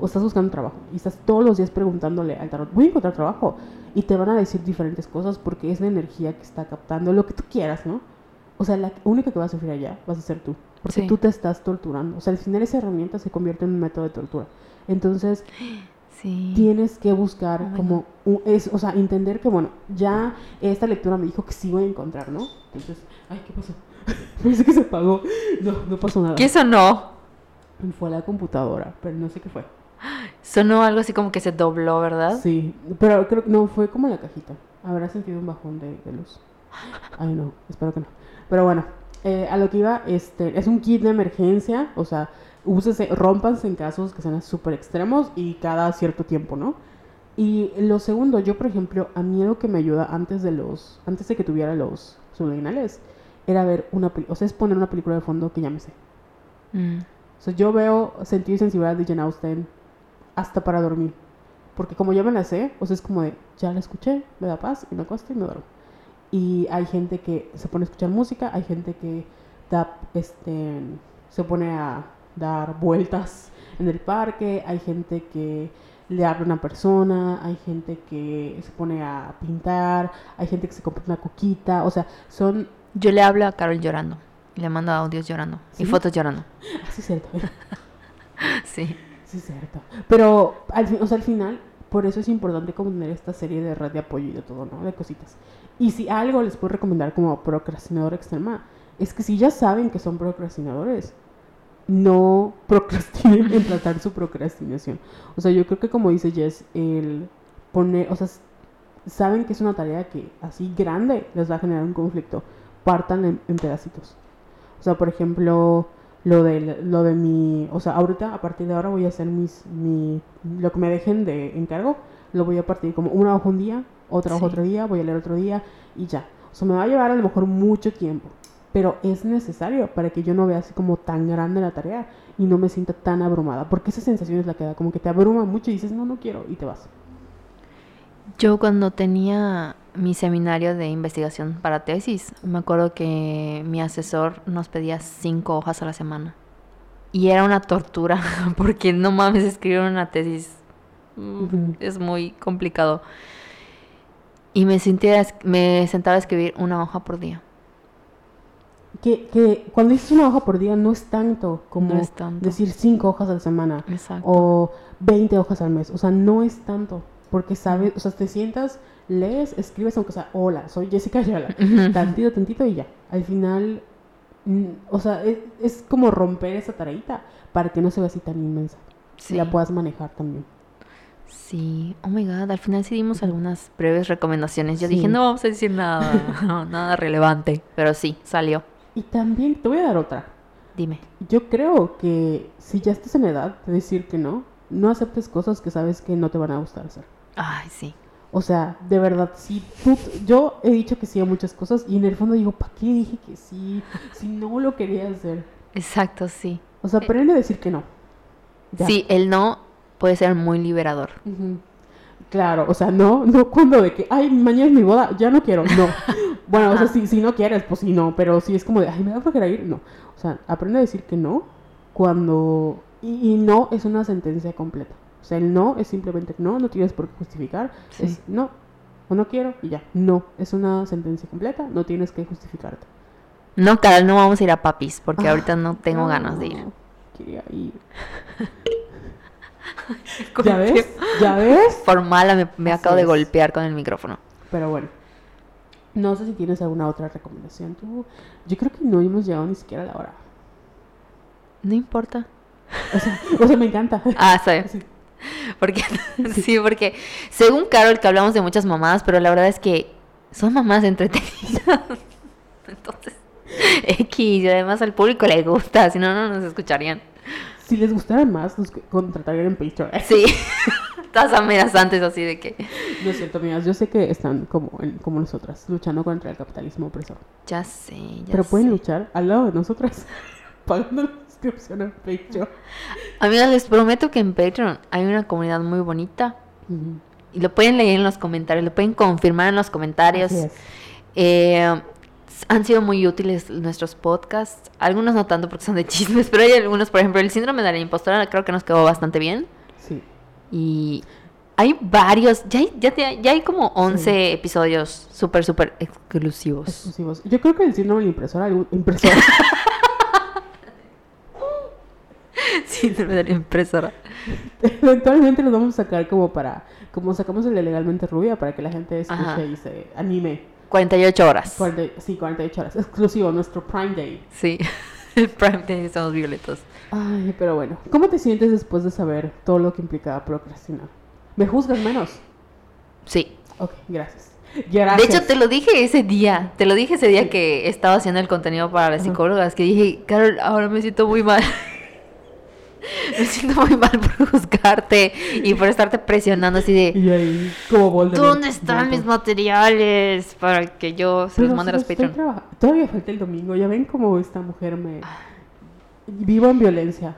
O estás buscando trabajo y estás todos los días preguntándole al tarot, voy a encontrar trabajo. Y te van a decir diferentes cosas porque es la energía que está captando, lo que tú quieras, ¿no? O sea, la única que va a sufrir allá vas a ser tú. Porque Sí. tú te estás torturando. O sea, al final esa herramienta se convierte en un método de tortura. Entonces, Sí. tienes que buscar Oh como un- es, o sea, entender que bueno, ya esta lectura me dijo que sí voy a encontrar, ¿no? Entonces, ay, ¿qué pasó? Pensé que se apagó. No, no pasó nada. ¿Qué sonó? Fue la computadora, pero no sé qué fue. Sonó algo así como que se dobló, ¿verdad? Sí, pero creo que no, fue como la cajita. Habrá sentido un bajón de, de luz. Ay, no, espero que no. Pero bueno, eh, a lo que iba, este, es un kit de emergencia, o sea, úsese, rompanse en casos que sean súper extremos y cada cierto tiempo, ¿no? Y lo segundo, yo por ejemplo, a mí algo que me ayuda antes de los, antes de que tuviera los subliminales, era ver una película, o sea, es poner una película de fondo que ya me sé. Mm. O sea, yo veo Sentido y Sensibilidad de Jane Austen hasta para dormir. Porque como ya me la sé, o sea, es como de, ya la escuché, me da paz y me acuesto y me duermo. Y hay gente que se pone a escuchar música, hay gente que da, este, se pone a dar vueltas en el parque, hay gente que le habla a una persona, hay gente que se pone a pintar, hay gente que se compra una coquita, o sea, son... Yo le hablo a Carol llorando. Le mando audios llorando. ¿Sí? Y fotos llorando. Ah, sí, es cierto. Sí. Sí, es cierto. Pero, al, o sea, al final, por eso es importante como tener esta serie de red de apoyo y de todo, ¿no? De cositas. Y si algo les puedo recomendar como procrastinador extrema, es que si ya saben que son procrastinadores, no procrastinen en tratar su procrastinación. O sea, yo creo que como dice Jess, el poner, o sea, saben que es una tarea que así grande les va a generar un conflicto, partan en, en pedacitos. O sea, por ejemplo, lo de, lo de mi, o sea, ahorita a partir de ahora voy a hacer mis, mi, lo que me dejen de encargo, lo voy a partir como una hoja un día, otra hoja Sí. otro día, voy a leer otro día y ya. O sea, me va a llevar a lo mejor mucho tiempo, pero es necesario para que yo no vea así como tan grande la tarea y no me sienta tan abrumada, porque esa sensación es la que da, como que te abruma mucho y dices, no, no quiero, y te vas. Yo cuando tenía mi seminario de investigación para tesis, me acuerdo que mi asesor nos pedía cinco hojas a la semana. Y era una tortura, porque no mames, escribir una tesis mm, es muy complicado. Y me, sentía, me sentaba a escribir una hoja por día. Que, que cuando dices una hoja por día no es tanto como No es tanto. decir cinco hojas a la semana. Exacto. o 20 hojas al mes. O sea, no es tanto. Porque sabes, o sea, te sientas, lees, escribes, aunque sea, hola, soy Jessica Ayala. Tantito, tantito y ya. Al final, mm, o sea, es, es como romper esa tareita para que no se vea así tan inmensa. Sí. Y la puedas manejar también. Sí, oh my god, al final sí dimos algunas breves recomendaciones. Yo Sí. dije, no vamos a decir nada, nada relevante. Pero sí, salió. Y también te voy a dar otra. Dime. Yo creo que si ya estás en edad de decir que no, no aceptes cosas que sabes que no te van a gustar hacer. Ay, sí. O sea, de verdad, si tú, yo he dicho que sí a muchas cosas y en el fondo digo, ¿para qué dije que sí? Si no lo quería hacer. Exacto, sí. O sea, aprende a decir que no. Ya. Sí, el no puede ser muy liberador. Claro, o sea, no, no cuando de que, ay, mañana es mi boda, ya no quiero, no. bueno, o sea, si, si no quieres, pues sí, no, pero si es como de, ay, me da flojera ir, no. O sea, aprende a decir que no cuando... Y, y no es una sentencia completa. O sea, el no es simplemente no, no tienes por qué justificar, Sí. es no, o no quiero y ya. No, es una sentencia completa, no tienes que justificarte. No, Carol, no vamos a ir a papis porque Ah, ahorita no tengo no, ganas de ir. Quería ir. ¿Ya ves? ¿Ya ves? Por mala me, me acabo de golpear con el micrófono. Pero bueno. No sé si tienes alguna otra recomendación tú. Yo creo que no hemos llegado ni siquiera a la hora. No importa. O sea, o sea me encanta. Ah. Sí. Porque, sí, porque según Carol que hablamos de muchas mamadas, pero la verdad es que son mamás entretenidas. Entonces, X, y además al público le gusta, si no, no nos escucharían. Si les gustara más, nos contratarían en Patreon. Sí, todas amenazantes así de que, No es cierto, amigas. Yo sé que están como, en- como nosotras, luchando contra el capitalismo opresor. ya sé, ya Pero pueden sé. luchar al lado de nosotras, pagando la suscripción en Patreon. Amigas, les prometo que en Patreon hay una comunidad muy bonita y lo pueden leer en los comentarios, lo pueden confirmar en los comentarios. Eh, han sido muy útiles nuestros podcasts. Algunos no tanto porque son de chismes, pero hay algunos, por ejemplo, el síndrome de la impostora creo que nos quedó bastante bien. Sí. Y hay varios, ya hay, ya, te- ya hay como 11 episodios súper, súper exclusivos. Exclusivos. Yo creo que el síndrome de la impresora, impresora síndrome de la impresora. eventualmente los vamos a sacar como para, como sacamos el de legalmente rubia, para que la gente escuche Ajá. y se anime. 48 horas. 40 sí, 48 horas. Exclusivo, nuestro Prime Day. Sí, el Prime Day somos violetos. Ay, pero bueno. ¿Cómo te sientes después de saber todo lo que implicaba procrastinar? ¿Me juzgas menos? Sí. Ok, gracias. Gracias. De hecho, te lo dije ese día. Te lo dije ese día que estaba haciendo el contenido para las psicólogas. Que dije, Carol, ahora me siento muy mal. Me siento muy mal por juzgarte y por estarte presionando así de. Y ahí, como Voldemort. ¿Dónde están mis materiales para que yo se los mande a los Patreon? Todavía falta el domingo. Ya ven cómo esta mujer me. Vivo en violencia.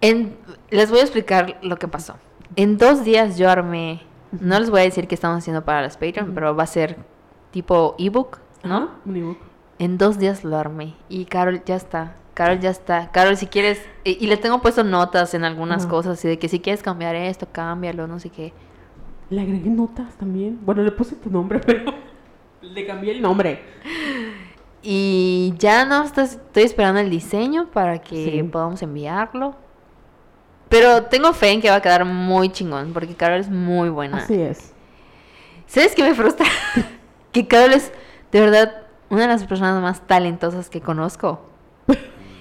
En- les voy a explicar lo que pasó. En dos días yo armé. No les voy a decir qué estamos haciendo para las Patreon, pero va a ser tipo ebook, ¿no? Un ebook. En dos días lo armé. Y Carol ya está. Carol ya está. Carol, si quieres. Y, y le tengo puesto notas en algunas cosas. Así de que si quieres cambiar esto, cámbialo, no sé qué. Le agregué notas también. Bueno, le puse tu nombre, pero le cambié el nombre. Y ya no estás- estoy esperando el diseño para que Sí. podamos enviarlo. Pero tengo fe en que va a quedar muy chingón. Porque Carol es muy buena. Así es. ¿Sabes qué me frustra? que Carol es de verdad una de las personas más talentosas que conozco.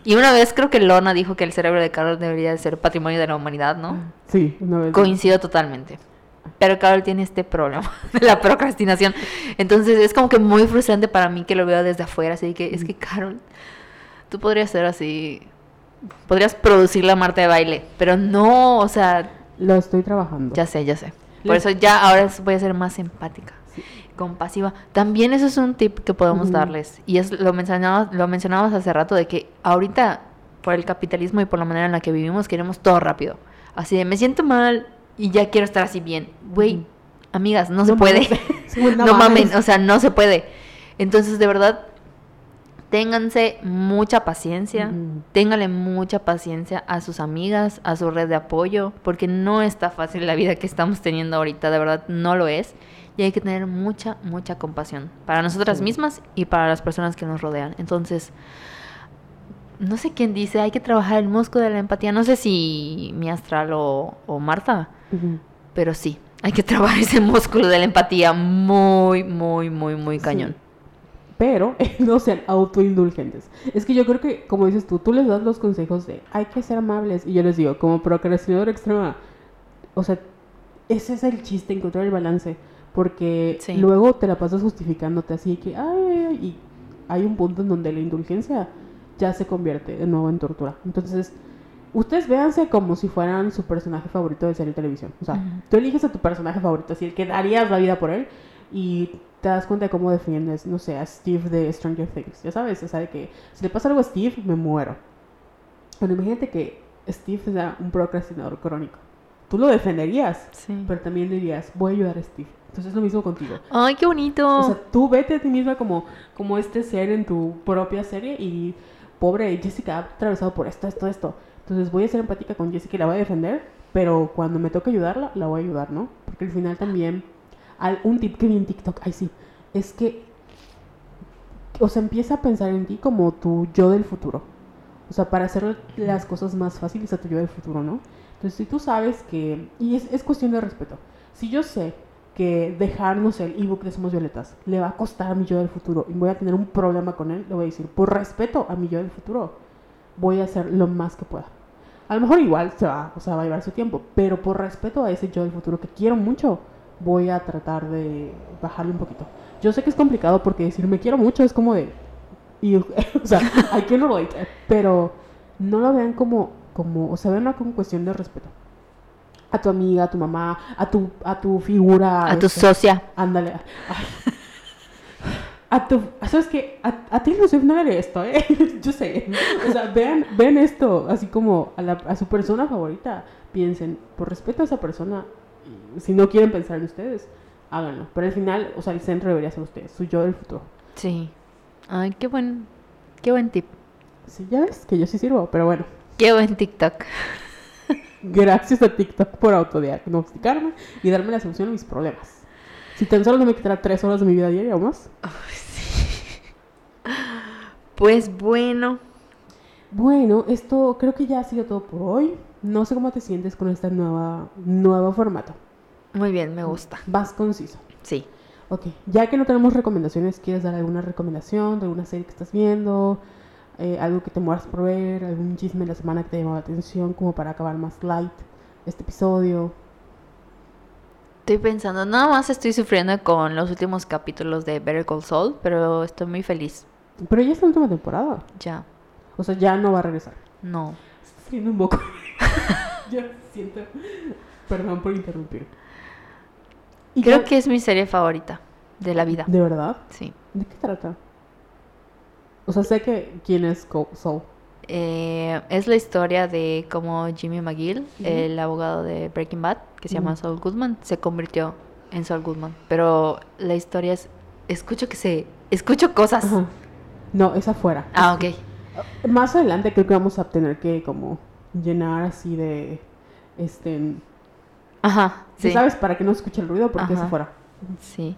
Y una vez creo que Lorna dijo que el cerebro de Carol debería de ser patrimonio de la humanidad, ¿no? Sí, una vez. Coincido totalmente. Pero Carol tiene este problema de la procrastinación. Entonces es como que muy frustrante para mí que lo veo desde afuera. Así que es que Carol, tú podrías ser así. Podrías producir la Marta de baile. Pero no, o sea, Lo estoy trabajando. ya sé, ya sé. Por eso ya ahora voy a ser más empática. Compasiva. También eso es un tip que podemos darles. Y es lo mencionabas, lo mencionabas hace rato de que ahorita, por el capitalismo y por la manera en la que vivimos, queremos todo rápido. Así de me siento mal y ya quiero estar así bien. Güey, amigas, no, se No puede. mames. No no mamen, o sea, no se puede. Entonces, de verdad, ténganse mucha paciencia. Ujú. Téngale mucha paciencia a sus amigas, a su red de apoyo, porque no está fácil la vida que estamos teniendo ahorita, de verdad no lo es. Y hay que tener mucha, mucha compasión para nosotras Sí. mismas y para las personas que nos rodean. Entonces, no sé quién dice, hay que trabajar el músculo de la empatía. No sé si mi astral o, o Marta, pero sí, hay que trabajar ese músculo de la empatía muy, muy, muy, muy cañón. Sí. Pero no sean autoindulgentes. Es que yo creo que, como dices tú, tú les das los consejos de hay que ser amables. Y yo les digo, como procrastinador extrema, o sea, ese es el chiste, encontrar el balance. Porque Sí. luego te la pasas justificándote así que, ay, ay, ay", y hay un punto en donde la indulgencia ya se convierte de nuevo en tortura. Entonces, ustedes véanse como si fueran su personaje favorito de serie de televisión. O sea, Ujú. tú eliges a tu personaje favorito, así el que darías la vida por él, y te das cuenta de cómo defiendes, no sé, a Steve de Stranger Things. Ya sabes, o sea, de que si le pasa algo a Steve, me muero. Pero imagínate que Steve sea un procrastinador crónico. Tú lo defenderías, Sí. pero también dirías, voy a ayudar a Steve. Entonces es lo mismo contigo. Ay, qué bonito. O sea, tú vete a ti misma como, como este ser en tu propia serie y pobre Jessica ha atravesado por esto, esto, esto. Entonces voy a ser empática con Jessica y la voy a defender, pero cuando me toque ayudarla, la voy a ayudar, ¿no? Porque al final también, al- un tip que vi en TikTok, ay sí, es que, o sea, empieza a pensar en ti como tu yo del futuro. O sea, para hacer las cosas más fáciles a tu yo del futuro, ¿no? Entonces, si tú sabes que, y es, es cuestión de respeto, si yo sé que dejar, no sé, el ebook de Somos Violetas le va a costar a mi yo del futuro y voy a tener un problema con él, le voy a decir, por respeto a mi yo del futuro, voy a hacer lo más que pueda. A lo mejor igual se va, o sea, va a llevar su tiempo, pero por respeto a ese yo del futuro que quiero mucho, voy a tratar de bajarle un poquito. Yo sé que es complicado porque decir me quiero mucho es como de, y, o sea, I can relate, pero no lo vean como, como, o sea, veanlo como cuestión de respeto. A tu amiga, a tu mamá, a tu, a tu figura. a tu este, socia. Ándale. Ay. A tu, ¿sabes qué? A, a ti no no haré esto, ¿eh? Yo sé. O sea, vean, vean esto, así como a, la, a su persona favorita. Piensen, por respeto a esa persona, si no quieren pensar en ustedes, háganlo. Pero al final, o sea, el centro debería ser ustedes, su yo del futuro. Sí. Ay, qué buen, qué buen tip. Sí, ya ves que yo sí sirvo, pero bueno. Qué buen TikTok. Gracias a TikTok por autodiagnosticarme y darme la solución a mis problemas. Si tan solo no me quitará tres horas de mi vida diaria o más. Pues bueno, Bueno, esto creo que ya ha sido todo por hoy. No sé cómo te sientes con este nueva, nuevo formato. muy bien, me gusta. Vas conciso. Sí. Ok, ya que no tenemos recomendaciones, ¿quieres dar alguna recomendación de alguna serie que estás viendo? Eh, algo que te mueras por ver, algún chisme de la semana que te llamó la atención, como para acabar más light este episodio. Estoy pensando, nada más estoy sufriendo con los últimos capítulos de Better Call Saul, pero estoy muy feliz. Pero ya es la última temporada. Ya, O sea, ya no va a regresar. no. Siendo un poco. Yo siento. Perdón por interrumpir. Y Creo ya- que es mi serie favorita de la vida. ¿De verdad? Sí. ¿De qué trata? O sea, sé que quién es Saul. Eh, es la historia de cómo Jimmy McGill, el abogado de Breaking Bad, que se llama. Saul Goodman, se convirtió en Saul Goodman. Pero la historia es, escucho que se, escucho cosas. Ajá. No, es afuera. Ah, ok. Más adelante creo que vamos a tener que como llenar así de este Ajá, ¿sí. ¿sabes? Para que no escuche el ruido porque es afuera. Sí.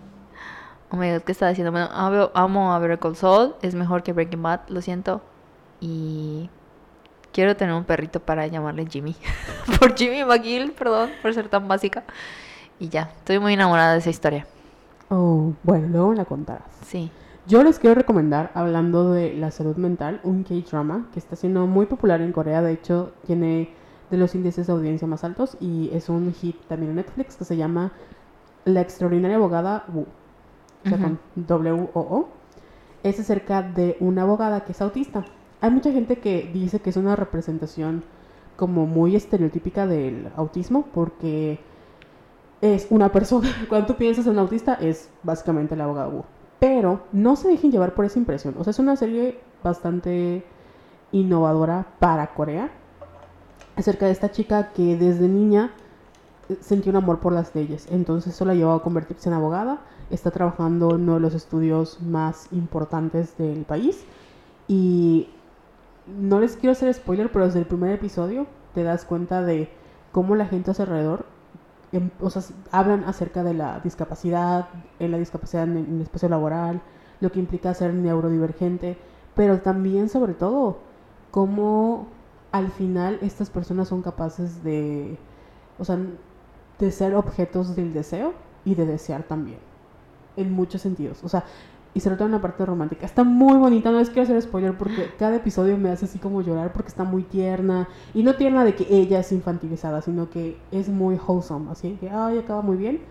Oh my god, ¿qué estaba diciendo? Bueno, amo, amo a Better Call Saul, es mejor que Breaking Bad, lo siento. Y quiero tener un perrito para llamarle Jimmy. por Jimmy McGill, perdón, por ser tan básica. Y ya, estoy muy enamorada de esa historia. Oh, bueno, luego me la contarás. Sí. Yo les quiero recomendar, hablando de la salud mental, un K-drama que está siendo muy popular en Corea. De hecho, tiene de los índices de audiencia más altos y es un hit también en Netflix que se llama La extraordinaria abogada Wu. O sea, con W-O-O. Es acerca de una abogada que es autista. Hay mucha gente que dice que es una representación como muy estereotípica del autismo porque es una persona. Cuando tú piensas en un autista, es básicamente el abogado Wu. Pero no se dejen llevar por esa impresión. O sea, es una serie bastante innovadora para Corea. Acerca de esta chica que desde niña eh, sentía un amor por las leyes. Entonces eso la llevó a convertirse en abogada. Está trabajando en uno de los estudios más importantes del país. Y no les quiero hacer spoiler, pero desde el primer episodio te das cuenta de cómo la gente a su alrededor em, o sea, hablan acerca de la discapacidad, en la discapacidad en, en el espacio laboral, lo que implica ser neurodivergente, pero también sobre todo cómo al final estas personas son capaces de, o sea, de ser objetos del deseo y de desear también, en muchos sentidos, o sea, y sobre todo en la parte romántica. Está muy bonita, no les quiero hacer spoiler porque cada episodio me hace así como llorar porque está muy tierna. Y no tierna de que ella es infantilizada, sino que es muy wholesome, así que, ay, acaba muy bien.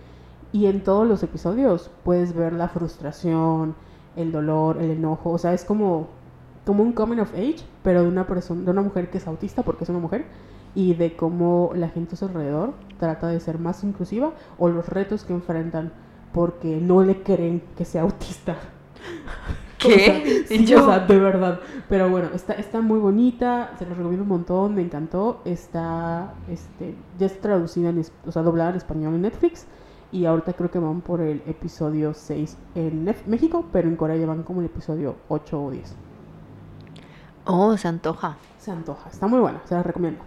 Y en todos los episodios puedes ver la frustración, el dolor, el enojo, o sea, es como, como un coming of age, pero de una persona, de una mujer que es autista porque es una mujer y de cómo la gente a su alrededor trata de ser más inclusiva o los retos que enfrentan porque no le creen que sea autista. ¿Qué? O sea, sí, yo- o sea, de verdad. Pero bueno, está, está muy bonita, se los recomiendo un montón, me encantó. Está, este, ya está traducida, en, o sea, doblada en español en Netflix. Y ahorita creo que van por el episodio 6 en Nef- México, pero en Corea ya van como el episodio 8 o 10. Oh, se antoja. Se antoja, está muy buena, se la recomiendo.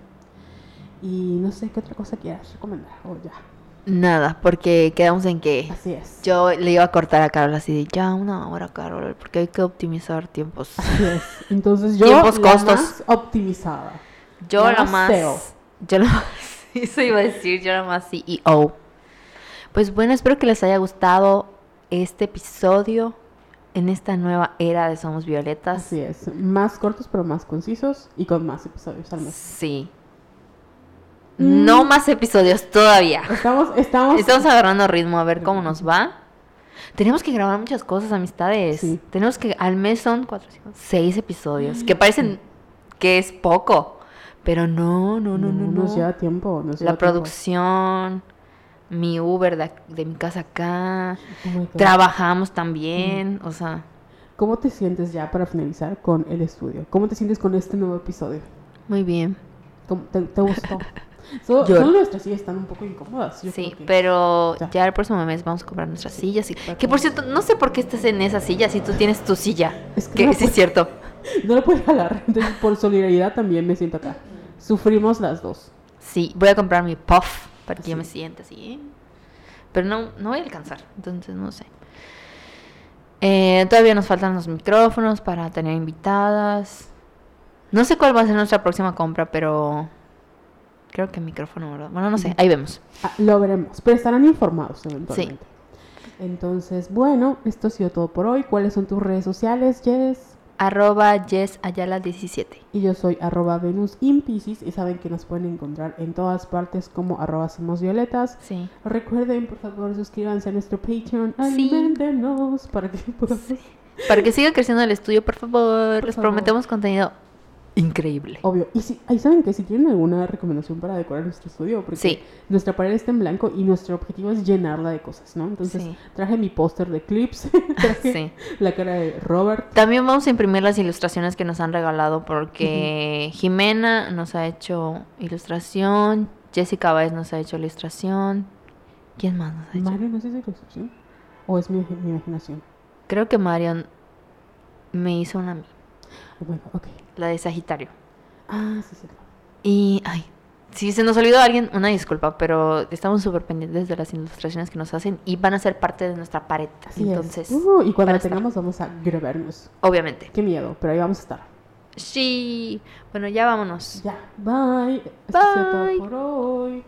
Y no sé qué otra cosa quieras recomendar. O ya, Nada, porque quedamos en que así es. yo le iba a cortar a Carol así de ya una hora, Carol, porque hay que optimizar tiempos. Así es. Entonces yo, Tiempos, la costos. más optimizada. Yo La la más. Yo la más. Eso iba a decir, yo la más CEO. Pues bueno, espero que les haya gustado este episodio en esta nueva era de Somos Violetas. Así es. Más cortos, pero más concisos y con más episodios al mes. Sí. Mm. No más episodios todavía. Estamos, estamos, Estamos agarrando ritmo a ver cómo nos va. Tenemos que grabar muchas cosas, amistades. Sí. Tenemos que, al mes son cuatro, cinco, seis episodios, que parecen que es poco. Pero no, no, no, no, no. Nos lleva tiempo. nos lleva La tiempo. producción, mi Uber de, de mi casa acá, Oh trabajamos también, o sea, ¿Cómo te sientes ya para finalizar con el estudio? ¿Cómo te sientes con este nuevo episodio? muy bien. ¿Cómo- ¿Te, te gustó? So- Solo nuestras sillas están un poco incómodas. yo Sí, que- pero Ya. ya el próximo mes vamos a comprar nuestras sillas. Y, que por cierto, no sé por qué estás en esa silla si tú tienes tu silla. Es que Que no sí es cierto. No lo puedo jalar. Entonces, por solidaridad también me siento acá. Sufrimos las dos. Sí, voy a comprar mi puff para que yo me sienta así. Pero no, no voy a alcanzar, entonces no sé. Eh, todavía nos faltan los micrófonos para tener invitadas. No sé cuál va a ser nuestra próxima compra, pero creo que micrófono, ¿verdad? Bueno, no sé, ahí vemos. Ah, lo veremos. Pero estarán informados eventualmente. Entonces, bueno, esto ha sido todo por hoy. ¿Cuáles son tus redes sociales, Jess? arroba yesayala17. Y yo soy arroba Venus in Pisces y saben que nos pueden encontrar en todas partes como arroba somos violetas. Sí. Recuerden, por favor, suscríbanse a nuestro Patreon. Sí. Alimentenos para que podamos... Para que siga creciendo el estudio, por favor. Por Les favor. prometemos contenido increíble. Obvio. Y si, ahí saben que si tienen alguna recomendación para decorar nuestro estudio, porque Sí. nuestra pared está en blanco y nuestro objetivo es llenarla de cosas, ¿no? Entonces Sí. traje mi póster de clips, traje Sí. la cara de Robert. También vamos a imprimir las ilustraciones que nos han regalado porque Jimena nos ha hecho ilustración, Jessica Baez nos ha hecho ilustración. ¿Quién más nos ha hecho? Mario, ¿no es esa ilustración? ¿O es mi, mi imaginación? Creo que Marion me hizo una Bueno, ok. La de Sagitario. Ah, sí, sí. Y, ay, si se nos olvidó alguien, una disculpa, pero estamos súper pendientes de las ilustraciones que nos hacen y van a ser parte de nuestra pared. Así Entonces, es. Uh, y cuando la estar. tengamos vamos a grabarnos. obviamente. Qué miedo, pero ahí vamos a estar. Sí. Bueno, ya vámonos. Ya, bye. Esto ha sido todo Bye. por hoy.